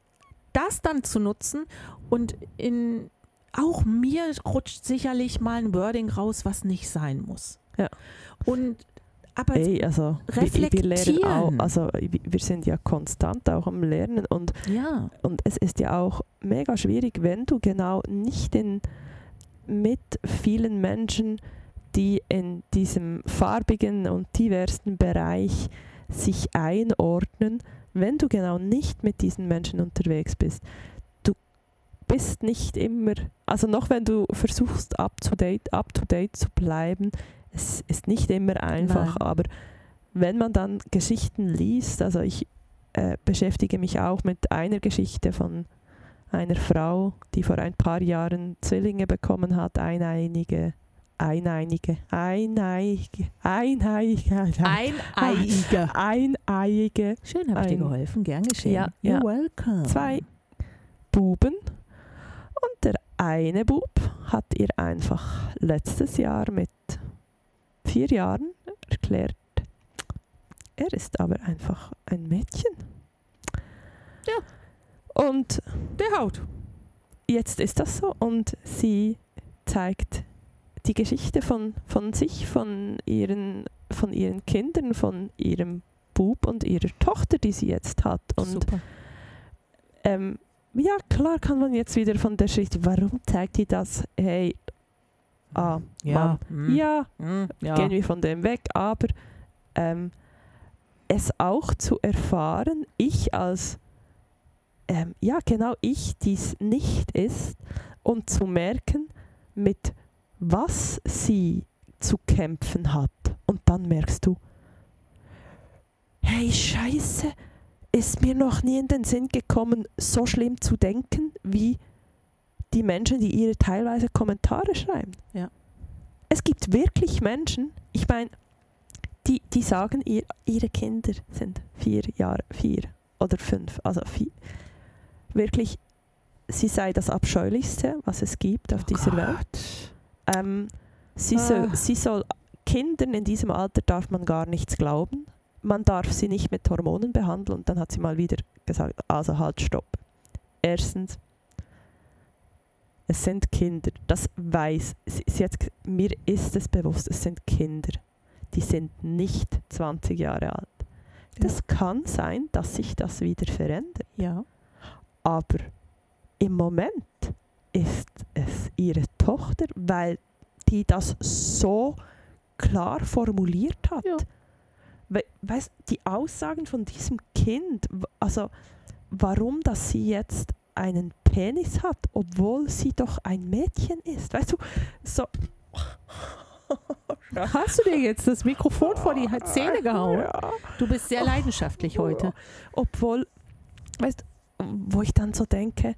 Speaker 2: das dann zu nutzen und in auch mir rutscht sicherlich mal ein Wording raus, was nicht sein muss.
Speaker 1: Ja.
Speaker 2: Und aber
Speaker 1: Ey, also wir, wir, lernen auch, also wir sind ja konstant auch am Lernen und,
Speaker 2: ja.
Speaker 1: und es ist ja auch mega schwierig, wenn du genau nicht in, mit vielen Menschen, die in diesem farbigen und diversen Bereich sich einordnen, wenn du genau nicht mit diesen Menschen unterwegs bist, du bist nicht immer, also noch wenn du versuchst up to date, up to date zu bleiben, es ist nicht immer einfach, Nein. aber wenn man dann Geschichten liest, also ich äh, beschäftige mich auch mit einer Geschichte von einer Frau, die vor ein paar Jahren Zwillinge bekommen hat, eineinige, eineinige, eineinige, eineinige,
Speaker 2: eineiige. Schön, habe ich dir geholfen, gern geschehen.
Speaker 1: Ja, You're ja. welcome. Zwei Buben und der eine Bub hat ihr einfach letztes Jahr mit vier Jahren erklärt, er ist aber einfach ein Mädchen.
Speaker 2: Ja.
Speaker 1: Und
Speaker 2: der Haut.
Speaker 1: Jetzt ist das so und sie zeigt die Geschichte von, von sich, von ihren, von ihren Kindern, von ihrem Bub und ihrer Tochter, die sie jetzt hat. Und
Speaker 2: Super.
Speaker 1: Ähm, ja, klar kann man jetzt wieder von der Geschichte, warum zeigt die das? Hey, ah,
Speaker 2: ja,
Speaker 1: mm. ja,
Speaker 2: mm, ja,
Speaker 1: gehen wir von dem weg, aber ähm, es auch zu erfahren, ich als, ähm, ja genau, ich, dies nicht ist, und zu merken, mit was sie zu kämpfen hat. Und dann merkst du, hey Scheiße, ist mir noch nie in den Sinn gekommen, so schlimm zu denken, wie die Menschen, die ihre teilweise Kommentare schreiben.
Speaker 2: Ja.
Speaker 1: Es gibt wirklich Menschen, ich meine, die, die sagen, ihr, ihre Kinder sind vier Jahre, vier oder fünf, also vier. Wirklich, sie sei das Abscheulichste, was es gibt auf
Speaker 2: oh
Speaker 1: dieser
Speaker 2: Gott.
Speaker 1: Welt. Ähm, sie,
Speaker 2: ah.
Speaker 1: soll, sie soll, Kindern in diesem Alter darf man gar nichts glauben. Man darf sie nicht mit Hormonen behandeln. Und dann hat sie mal wieder gesagt, also halt, stopp. Erstens, es sind Kinder. Das weiß sie, sie hat, mir ist es bewusst, es sind Kinder. Die sind nicht 20 Jahre alt. Das ja. kann sein, dass sich das wieder verändert.
Speaker 2: Ja.
Speaker 1: Aber im Moment ist es ihre Tochter, weil die das so klar formuliert hat. Ja. We weißt, die Aussagen von diesem Kind, also warum, dass sie jetzt einen Penis hat, obwohl sie doch ein Mädchen ist. Weißt du, so.
Speaker 2: Hast du dir jetzt das Mikrofon vor die Zähne gehauen? Du bist sehr leidenschaftlich heute.
Speaker 1: Obwohl, weißt du, wo ich dann so denke,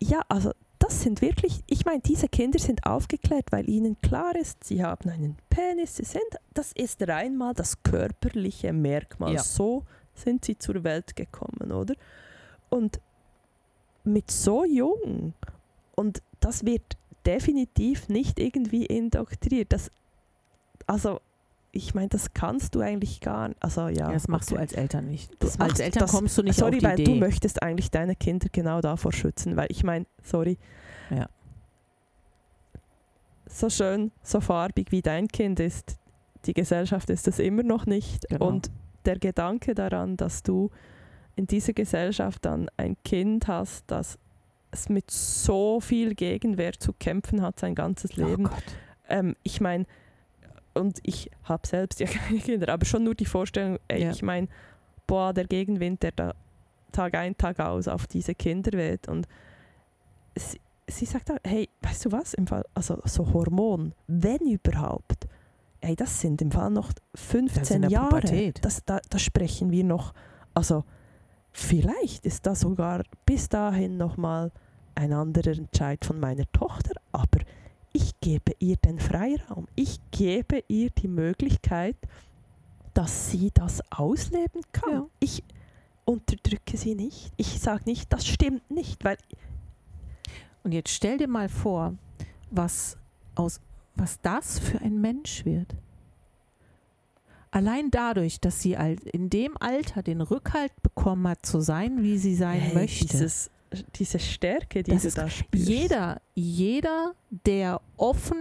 Speaker 1: ja, also das sind wirklich, ich meine, diese Kinder sind aufgeklärt, weil ihnen klar ist, sie haben einen Penis, sie sind, das ist rein mal das körperliche Merkmal. Ja. So sind sie zur Welt gekommen, oder? Und mit so jung und das wird definitiv nicht irgendwie indoktriniert. Das, also ich meine, das kannst du eigentlich gar nicht. Also, ja,
Speaker 2: ja das machst okay. du als Eltern nicht.
Speaker 1: Du, als machst, Eltern das, kommst du nicht sorry, auf die weil Idee. du möchtest eigentlich deine Kinder genau davor schützen, weil ich meine, sorry.
Speaker 2: Ja.
Speaker 1: So schön, so farbig wie dein Kind ist, die Gesellschaft ist es immer noch nicht.
Speaker 2: Genau.
Speaker 1: Und der Gedanke daran, dass du in dieser Gesellschaft dann ein Kind hast, das es mit so viel Gegenwehr zu kämpfen hat sein ganzes oh Leben.
Speaker 2: Oh
Speaker 1: ähm, ich meine, und ich habe selbst ja keine Kinder, aber schon nur die Vorstellung, ey, ja. ich meine, boah, der Gegenwind, der da Tag ein, Tag aus auf diese Kinder weht und sie, sie sagt, auch, hey, weißt du was, im Fall, also so Hormon, wenn überhaupt, ey, das sind im Fall noch 15
Speaker 2: der
Speaker 1: Jahre. Das, da, da sprechen wir noch, also vielleicht ist da sogar bis dahin nochmal ein anderer Entscheid von meiner Tochter, aber ich gebe ihr den Freiraum. Ich gebe ihr die Möglichkeit, dass sie das ausleben kann.
Speaker 2: Ja.
Speaker 1: Ich unterdrücke sie nicht. Ich sage nicht, das stimmt nicht, weil
Speaker 2: Und jetzt stell dir mal vor, was, aus, was das für ein Mensch wird. Allein dadurch, dass sie in dem Alter den Rückhalt bekommen hat, zu sein, wie sie sein
Speaker 1: hey,
Speaker 2: möchte.
Speaker 1: Dieses, diese Stärke, die
Speaker 2: Das
Speaker 1: du
Speaker 2: ist
Speaker 1: da spürst.
Speaker 2: Jeder, jeder, der offen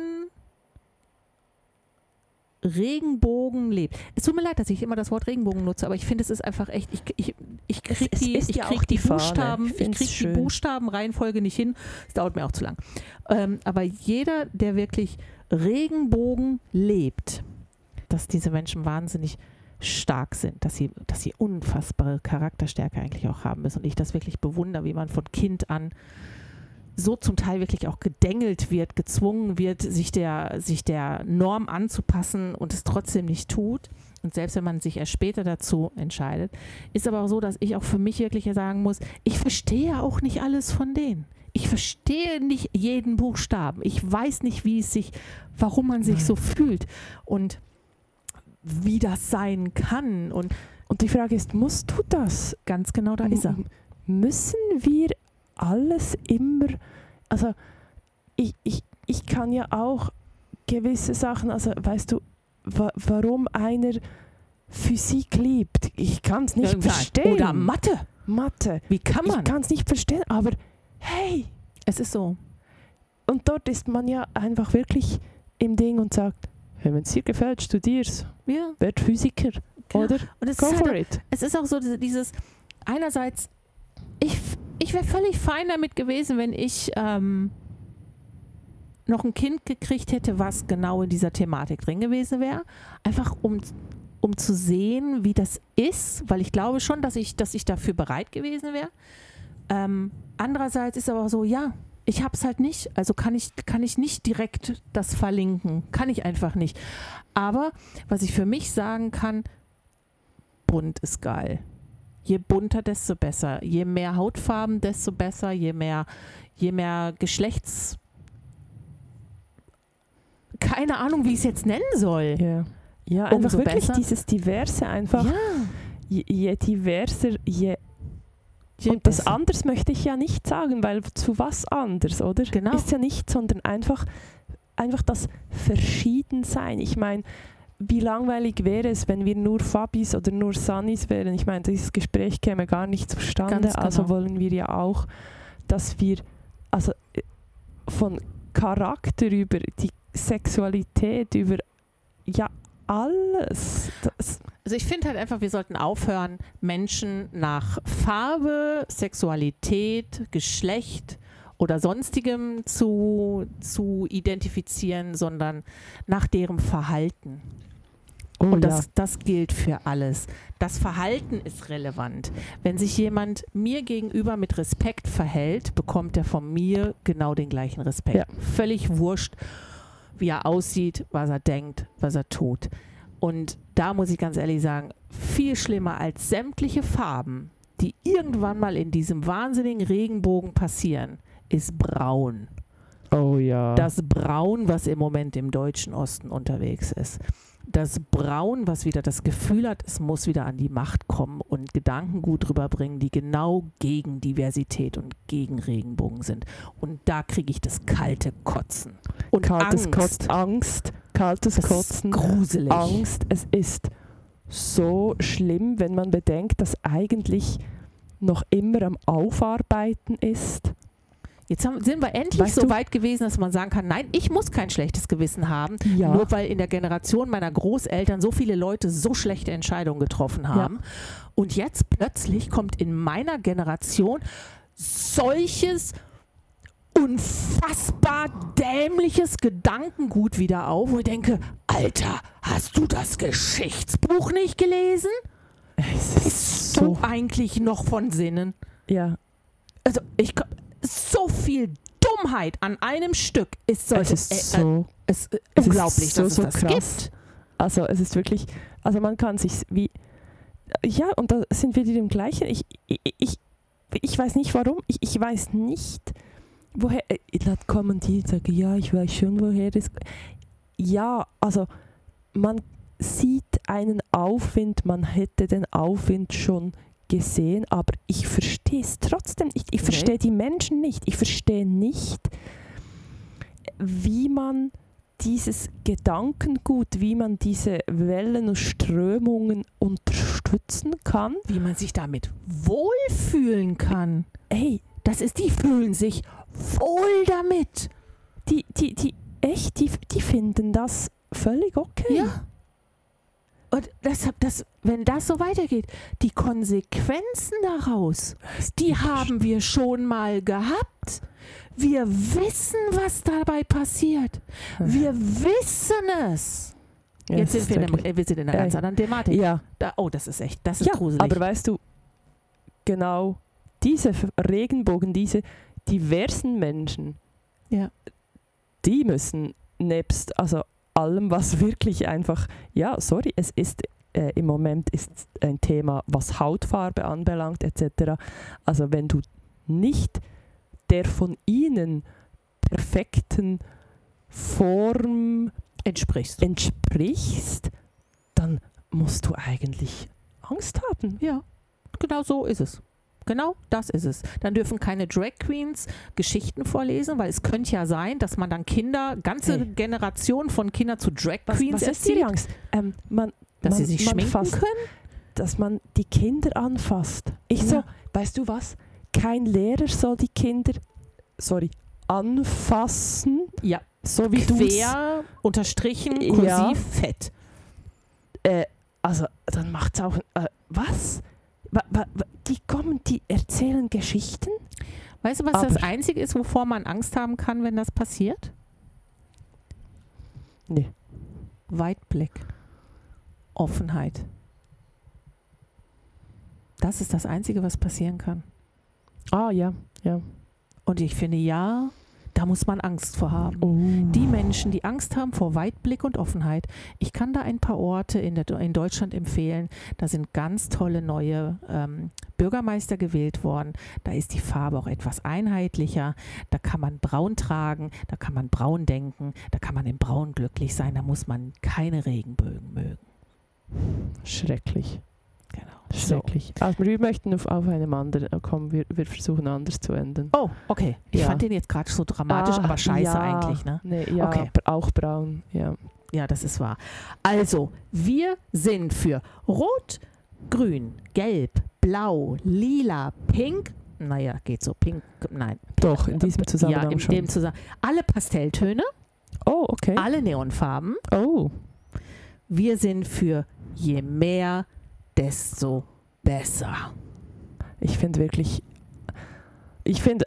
Speaker 2: Regenbogen lebt. Es tut mir leid, dass ich immer das Wort Regenbogen nutze, aber ich finde, es ist einfach echt, ich, ich, ich
Speaker 1: Es-
Speaker 2: krieg
Speaker 1: es
Speaker 2: die, ich
Speaker 1: ja
Speaker 2: krieg
Speaker 1: die Fahne.
Speaker 2: Buchstaben,
Speaker 1: Ich
Speaker 2: ich krieg die. Buchstabenreihenfolge nicht hin. Es dauert mir auch zu lang. Ähm, aber jeder, der wirklich Regenbogen lebt, dass diese Menschen wahnsinnig stark sind, dass sie, dass sie unfassbare Charakterstärke eigentlich auch haben müssen. Und ich das wirklich bewundere, wie man von Kind an so zum Teil wirklich auch gedengelt wird, gezwungen wird, sich der, sich der Norm anzupassen und es trotzdem nicht tut. Und selbst wenn man sich erst später dazu entscheidet, ist aber auch so, dass ich auch für mich wirklich sagen muss, ich verstehe auch nicht alles von denen. Ich verstehe nicht jeden Buchstaben. Ich weiß nicht, wie es sich, warum man sich so fühlt und wie das sein kann. Und
Speaker 1: Und die Frage ist, musst du das?
Speaker 2: ganz genau da ist er.
Speaker 1: Müssen wir alles immer, also ich, ich, ich kann ja auch gewisse Sachen, also weißt du, wa warum einer Physik liebt, ich kann es nicht
Speaker 2: Ja,
Speaker 1: verstehen.
Speaker 2: Oder Mathe.
Speaker 1: Mathe.
Speaker 2: Wie kann man?
Speaker 1: Ich kann es nicht verstehen, aber hey,
Speaker 2: Es ist so.
Speaker 1: und dort ist man ja einfach wirklich im Ding und sagt, wenn es dir gefällt, studier's,
Speaker 2: Ja.
Speaker 1: werd Physiker,
Speaker 2: Genau.
Speaker 1: oder?
Speaker 2: Und es
Speaker 1: Go
Speaker 2: ist,
Speaker 1: for
Speaker 2: halt,
Speaker 1: it.
Speaker 2: es ist auch so diese- dieses, einerseits, ich, ich wäre völlig fein damit gewesen, wenn ich ähm, noch ein Kind gekriegt hätte, was genau in dieser Thematik drin gewesen wäre. Einfach um, um zu sehen, wie das ist, weil ich glaube schon, dass ich, dass ich dafür bereit gewesen wäre. Ähm, andererseits ist aber so, ja, ich habe es halt nicht, also kann ich, kann ich nicht direkt das verlinken, kann ich einfach nicht. Aber was ich für mich sagen kann, bunt ist geil. Je bunter, desto besser. Je mehr Hautfarben, desto besser. Je mehr, je mehr Geschlechts... Keine Ahnung, wie ich es jetzt nennen soll.
Speaker 1: Ja, ja einfach
Speaker 2: Umso
Speaker 1: wirklich
Speaker 2: besser.
Speaker 1: dieses Diverse, einfach
Speaker 2: Ja.
Speaker 1: je, je diverser, je das
Speaker 2: besser.
Speaker 1: anders möchte ich ja nicht sagen, weil zu was anders, oder?
Speaker 2: Genau.
Speaker 1: Ist ja nicht, sondern einfach, einfach das Verschiedensein. Ich meine, wie langweilig wäre es, wenn wir nur Fabis oder nur Sunnis wären? Ich meine, dieses Gespräch käme gar nicht zustande. Also
Speaker 2: genau.
Speaker 1: wollen wir ja auch, dass wir also äh, von Charakter über die Sexualität, über ja alles. Das,
Speaker 2: Also ich finde halt einfach, wir sollten aufhören, Menschen nach Farbe, Sexualität, Geschlecht oder sonstigem zu, zu identifizieren, sondern nach deren Verhalten.
Speaker 1: oh
Speaker 2: Und
Speaker 1: ja.
Speaker 2: das, das gilt für alles. Das Verhalten ist relevant. Wenn sich jemand mir gegenüber mit Respekt verhält, bekommt er von mir genau den gleichen Respekt.
Speaker 1: Ja.
Speaker 2: Völlig wurscht, wie er aussieht, was er denkt, was er tut. Und da muss ich ganz ehrlich sagen, viel schlimmer als sämtliche Farben, die irgendwann mal in diesem wahnsinnigen Regenbogen passieren, ist braun.
Speaker 1: oh ja.
Speaker 2: Das Braun, was im Moment im deutschen Osten unterwegs ist. Das Braun, was wieder das Gefühl hat, es muss wieder an die Macht kommen und Gedankengut rüberbringen, die genau gegen Diversität und gegen Regenbogen sind. Und da kriege ich das kalte Kotzen. Und
Speaker 1: kaltes
Speaker 2: Angst.
Speaker 1: Kotzen, Angst, kaltes
Speaker 2: Das ist
Speaker 1: Kotzen,
Speaker 2: gruselig.
Speaker 1: Angst. Es ist so schlimm, wenn man bedenkt, dass eigentlich noch immer am Aufarbeiten ist.
Speaker 2: Jetzt haben, sind wir endlich
Speaker 1: Weißt
Speaker 2: so
Speaker 1: du-
Speaker 2: weit gewesen, dass man sagen kann, nein, ich muss kein schlechtes Gewissen haben,
Speaker 1: Ja.
Speaker 2: nur weil in der Generation meiner Großeltern so viele Leute so schlechte Entscheidungen getroffen haben. Und jetzt plötzlich kommt in meiner Generation solches unfassbar dämliches Gedankengut wieder auf, wo ich denke, Alter, hast du das Geschichtsbuch nicht gelesen?
Speaker 1: Es ist
Speaker 2: Bist
Speaker 1: so.
Speaker 2: du eigentlich noch von Sinnen?
Speaker 1: Ja.
Speaker 2: Also ich so viel Dummheit an einem Stück ist sollte,
Speaker 1: es ist
Speaker 2: äh, äh,
Speaker 1: so
Speaker 2: es, äh,
Speaker 1: es ist
Speaker 2: unglaublich,
Speaker 1: so,
Speaker 2: dass es
Speaker 1: so
Speaker 2: das
Speaker 1: krass.
Speaker 2: gibt.
Speaker 1: Also es ist wirklich, also man kann sich wie, ja, und da sind wir wieder im Gleichen. Ich, ich, ich, ich weiß nicht warum, ich, ich weiß nicht, woher, äh, dann kommen die und sagen, ja, ich weiß schon, woher das, ja, also man sieht einen Aufwind, man hätte den Aufwind schon gesehen, aber ich verstehe es trotzdem nicht. Ich
Speaker 2: Nee.
Speaker 1: verstehe die Menschen nicht. Ich verstehe nicht, wie man dieses Gedankengut, wie man diese Wellen und Strömungen unterstützen kann.
Speaker 2: Wie man sich damit wohlfühlen kann.
Speaker 1: Hey,
Speaker 2: Das ist, die fühlen sich wohl damit.
Speaker 1: die, die, die, echt, die, die finden das völlig okay.
Speaker 2: Ja. Und deshalb, das, wenn das so weitergeht, die Konsequenzen daraus, die haben wir schon mal gehabt. Wir wissen, was dabei passiert. Wir wissen es.
Speaker 1: Ja,
Speaker 2: Jetzt sind wir, in einem, wir sind in einer ganz
Speaker 1: Äh,
Speaker 2: anderen Thematik.
Speaker 1: Ja,
Speaker 2: Da, oh, das ist echt, das ist
Speaker 1: ja
Speaker 2: gruselig.
Speaker 1: aber weißt du, genau diese Regenbogen, diese diversen Menschen,
Speaker 2: Ja.
Speaker 1: die müssen nebst also allem, was wirklich einfach, ja, sorry, es ist äh, im Moment ist ein Thema, was Hautfarbe anbelangt etc. Also wenn du nicht der von ihnen perfekten Form
Speaker 2: Entsprichst.
Speaker 1: entsprichst, dann musst du eigentlich Angst haben.
Speaker 2: Ja, genau so ist es. Genau das ist es. Dann dürfen keine Drag Queens Geschichten vorlesen, weil es könnte ja sein, dass man dann Kinder, ganze
Speaker 1: Hey.
Speaker 2: Generationen von Kindern zu Drag
Speaker 1: Was,
Speaker 2: Queens
Speaker 1: was ist die
Speaker 2: erzieht,
Speaker 1: Angst? Ähm, man,
Speaker 2: dass
Speaker 1: man,
Speaker 2: sie sich schminken
Speaker 1: fasst,
Speaker 2: können.
Speaker 1: dass man die Kinder anfasst. Ich so,
Speaker 2: Ja.
Speaker 1: weißt du was? Kein Lehrer soll die Kinder, sorry, anfassen,
Speaker 2: Ja,
Speaker 1: so wie du
Speaker 2: quer, unterstrichen,
Speaker 1: Ja.
Speaker 2: kursiv, fett.
Speaker 1: äh, also dann macht's auch, äh, was? Die kommen, die erzählen Geschichten?
Speaker 2: Weißt du, was das
Speaker 1: Aber-
Speaker 2: Einzige ist, wovor man Angst haben kann, wenn das passiert?
Speaker 1: Nee.
Speaker 2: Weitblick. Offenheit. Das ist das Einzige, was passieren kann.
Speaker 1: Ah, ja, ja.
Speaker 2: Und ich finde, ja, da muss man Angst vor haben.
Speaker 1: Oh.
Speaker 2: Die Menschen, die Angst haben vor Weitblick und Offenheit. Ich kann da ein paar Orte in, der, in Deutschland empfehlen. Da sind ganz tolle neue ähm, Bürgermeister gewählt worden. Da ist die Farbe auch etwas einheitlicher. Da kann man braun tragen, da kann man braun denken, da kann man im Braun glücklich sein. Da muss man keine Regenbögen mögen.
Speaker 1: Schrecklich.
Speaker 2: Genau. So.
Speaker 1: Schrecklich. Also wir möchten auf, auf einem anderen, äh, kommen, wir, wir versuchen anders zu enden.
Speaker 2: Oh, okay. Ich
Speaker 1: Ja.
Speaker 2: fand den jetzt gerade so dramatisch,
Speaker 1: Ah,
Speaker 2: aber scheiße
Speaker 1: ja.
Speaker 2: eigentlich, ne?
Speaker 1: Nee, ja,
Speaker 2: Okay.
Speaker 1: auch braun, ja.
Speaker 2: Ja, das ist wahr. Also, wir sind für Rot, Grün, Gelb, Blau, Lila, Pink. Naja, geht so. Pink, nein.
Speaker 1: Doch, in diesem Zusammenhang
Speaker 2: ja, in
Speaker 1: schon.
Speaker 2: dem Zusammenhang. Alle Pastelltöne,
Speaker 1: oh, okay.
Speaker 2: alle Neonfarben.
Speaker 1: Oh,
Speaker 2: Wir sind für je mehr, desto besser.
Speaker 1: ich finde wirklich, ich finde,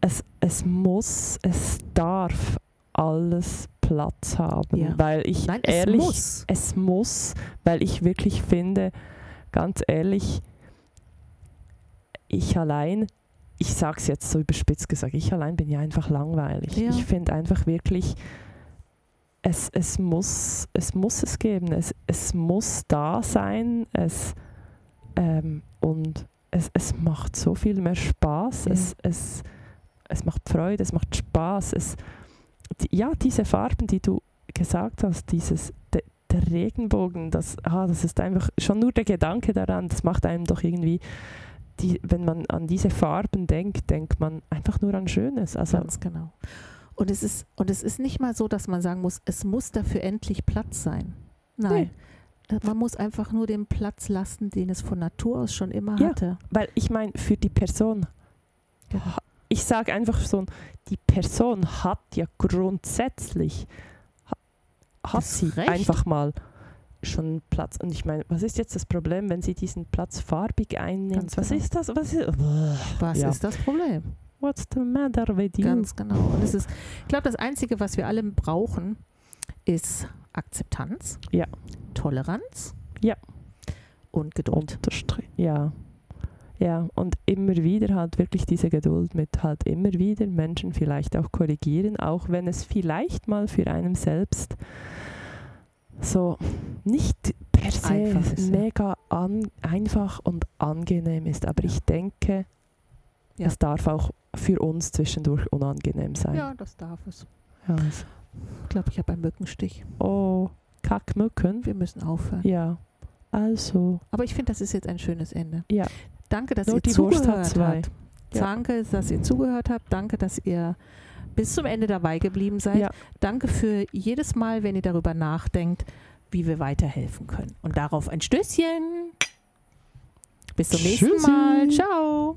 Speaker 1: es, es muss, es darf alles Platz haben,
Speaker 2: Ja.
Speaker 1: weil ich
Speaker 2: Nein, es
Speaker 1: ehrlich,
Speaker 2: muss.
Speaker 1: es muss, weil ich wirklich finde, ganz ehrlich, ich allein, ich sage es jetzt so überspitzt gesagt, ich allein bin ja einfach langweilig.
Speaker 2: Ja.
Speaker 1: Ich finde einfach wirklich, es, es, muss, es muss es geben, es, es muss da sein es, ähm, und es, es macht so viel mehr Spaß,
Speaker 2: Ja.
Speaker 1: es, es, es macht Freude, es macht Spaß. Es, die, ja, diese Farben, die du gesagt hast, dieses, de, der Regenbogen, das, ah, das ist einfach schon nur der Gedanke daran, das macht einem doch irgendwie, die, wenn man an diese Farben denkt, denkt man einfach nur an Schönes. Also,
Speaker 2: Ganz genau. Und es, ist, und es ist nicht mal so, dass man sagen muss, es muss dafür endlich Platz sein. Nein. Man muss einfach nur den Platz lassen, den es von Natur aus schon immer
Speaker 1: Ja.
Speaker 2: hatte.
Speaker 1: weil ich meine, für die Person,
Speaker 2: Genau.
Speaker 1: ha- ich sage einfach so, die Person hat ja grundsätzlich, ha- hat
Speaker 2: Das
Speaker 1: sie
Speaker 2: Recht.
Speaker 1: einfach mal schon Platz. Und ich meine, was ist jetzt das Problem, wenn sie diesen Platz farbig einnimmt?
Speaker 2: Ganz
Speaker 1: Was
Speaker 2: genau.
Speaker 1: ist das? Was ist,
Speaker 2: Was
Speaker 1: Ja.
Speaker 2: ist das Problem?
Speaker 1: What's the matter with you?
Speaker 2: Ganz genau. Und es ist, ich glaube, das Einzige, was wir alle brauchen, ist Akzeptanz,
Speaker 1: Ja.
Speaker 2: Toleranz
Speaker 1: Ja.
Speaker 2: und Geduld.
Speaker 1: Unterstrich. Ja. Ja, und immer wieder halt wirklich diese Geduld mit halt immer wieder Menschen vielleicht auch korrigieren, auch wenn es vielleicht mal für einen selbst so nicht per se
Speaker 2: Einfach ist, ja.
Speaker 1: mega an, einfach und angenehm ist. Aber
Speaker 2: Ja.
Speaker 1: ich denke,
Speaker 2: Ja.
Speaker 1: es darf auch für uns zwischendurch unangenehm sein.
Speaker 2: Ja, das darf es.
Speaker 1: Ja, also,
Speaker 2: Ich glaube, ich habe einen Mückenstich.
Speaker 1: oh, Kackmücken.
Speaker 2: Wir müssen aufhören.
Speaker 1: Ja, also,
Speaker 2: Aber ich finde, das ist jetzt ein schönes Ende.
Speaker 1: Ja.
Speaker 2: Danke, dass
Speaker 1: Nur
Speaker 2: ihr zugehört habt.
Speaker 1: Ja.
Speaker 2: Danke, dass ihr zugehört habt. Danke, dass ihr bis zum Ende dabei geblieben seid.
Speaker 1: Ja.
Speaker 2: Danke für jedes Mal, wenn ihr darüber nachdenkt, wie wir weiterhelfen können. Und darauf ein Stößchen. Bis zum nächsten
Speaker 1: Tschüssi.
Speaker 2: Mal. Ciao.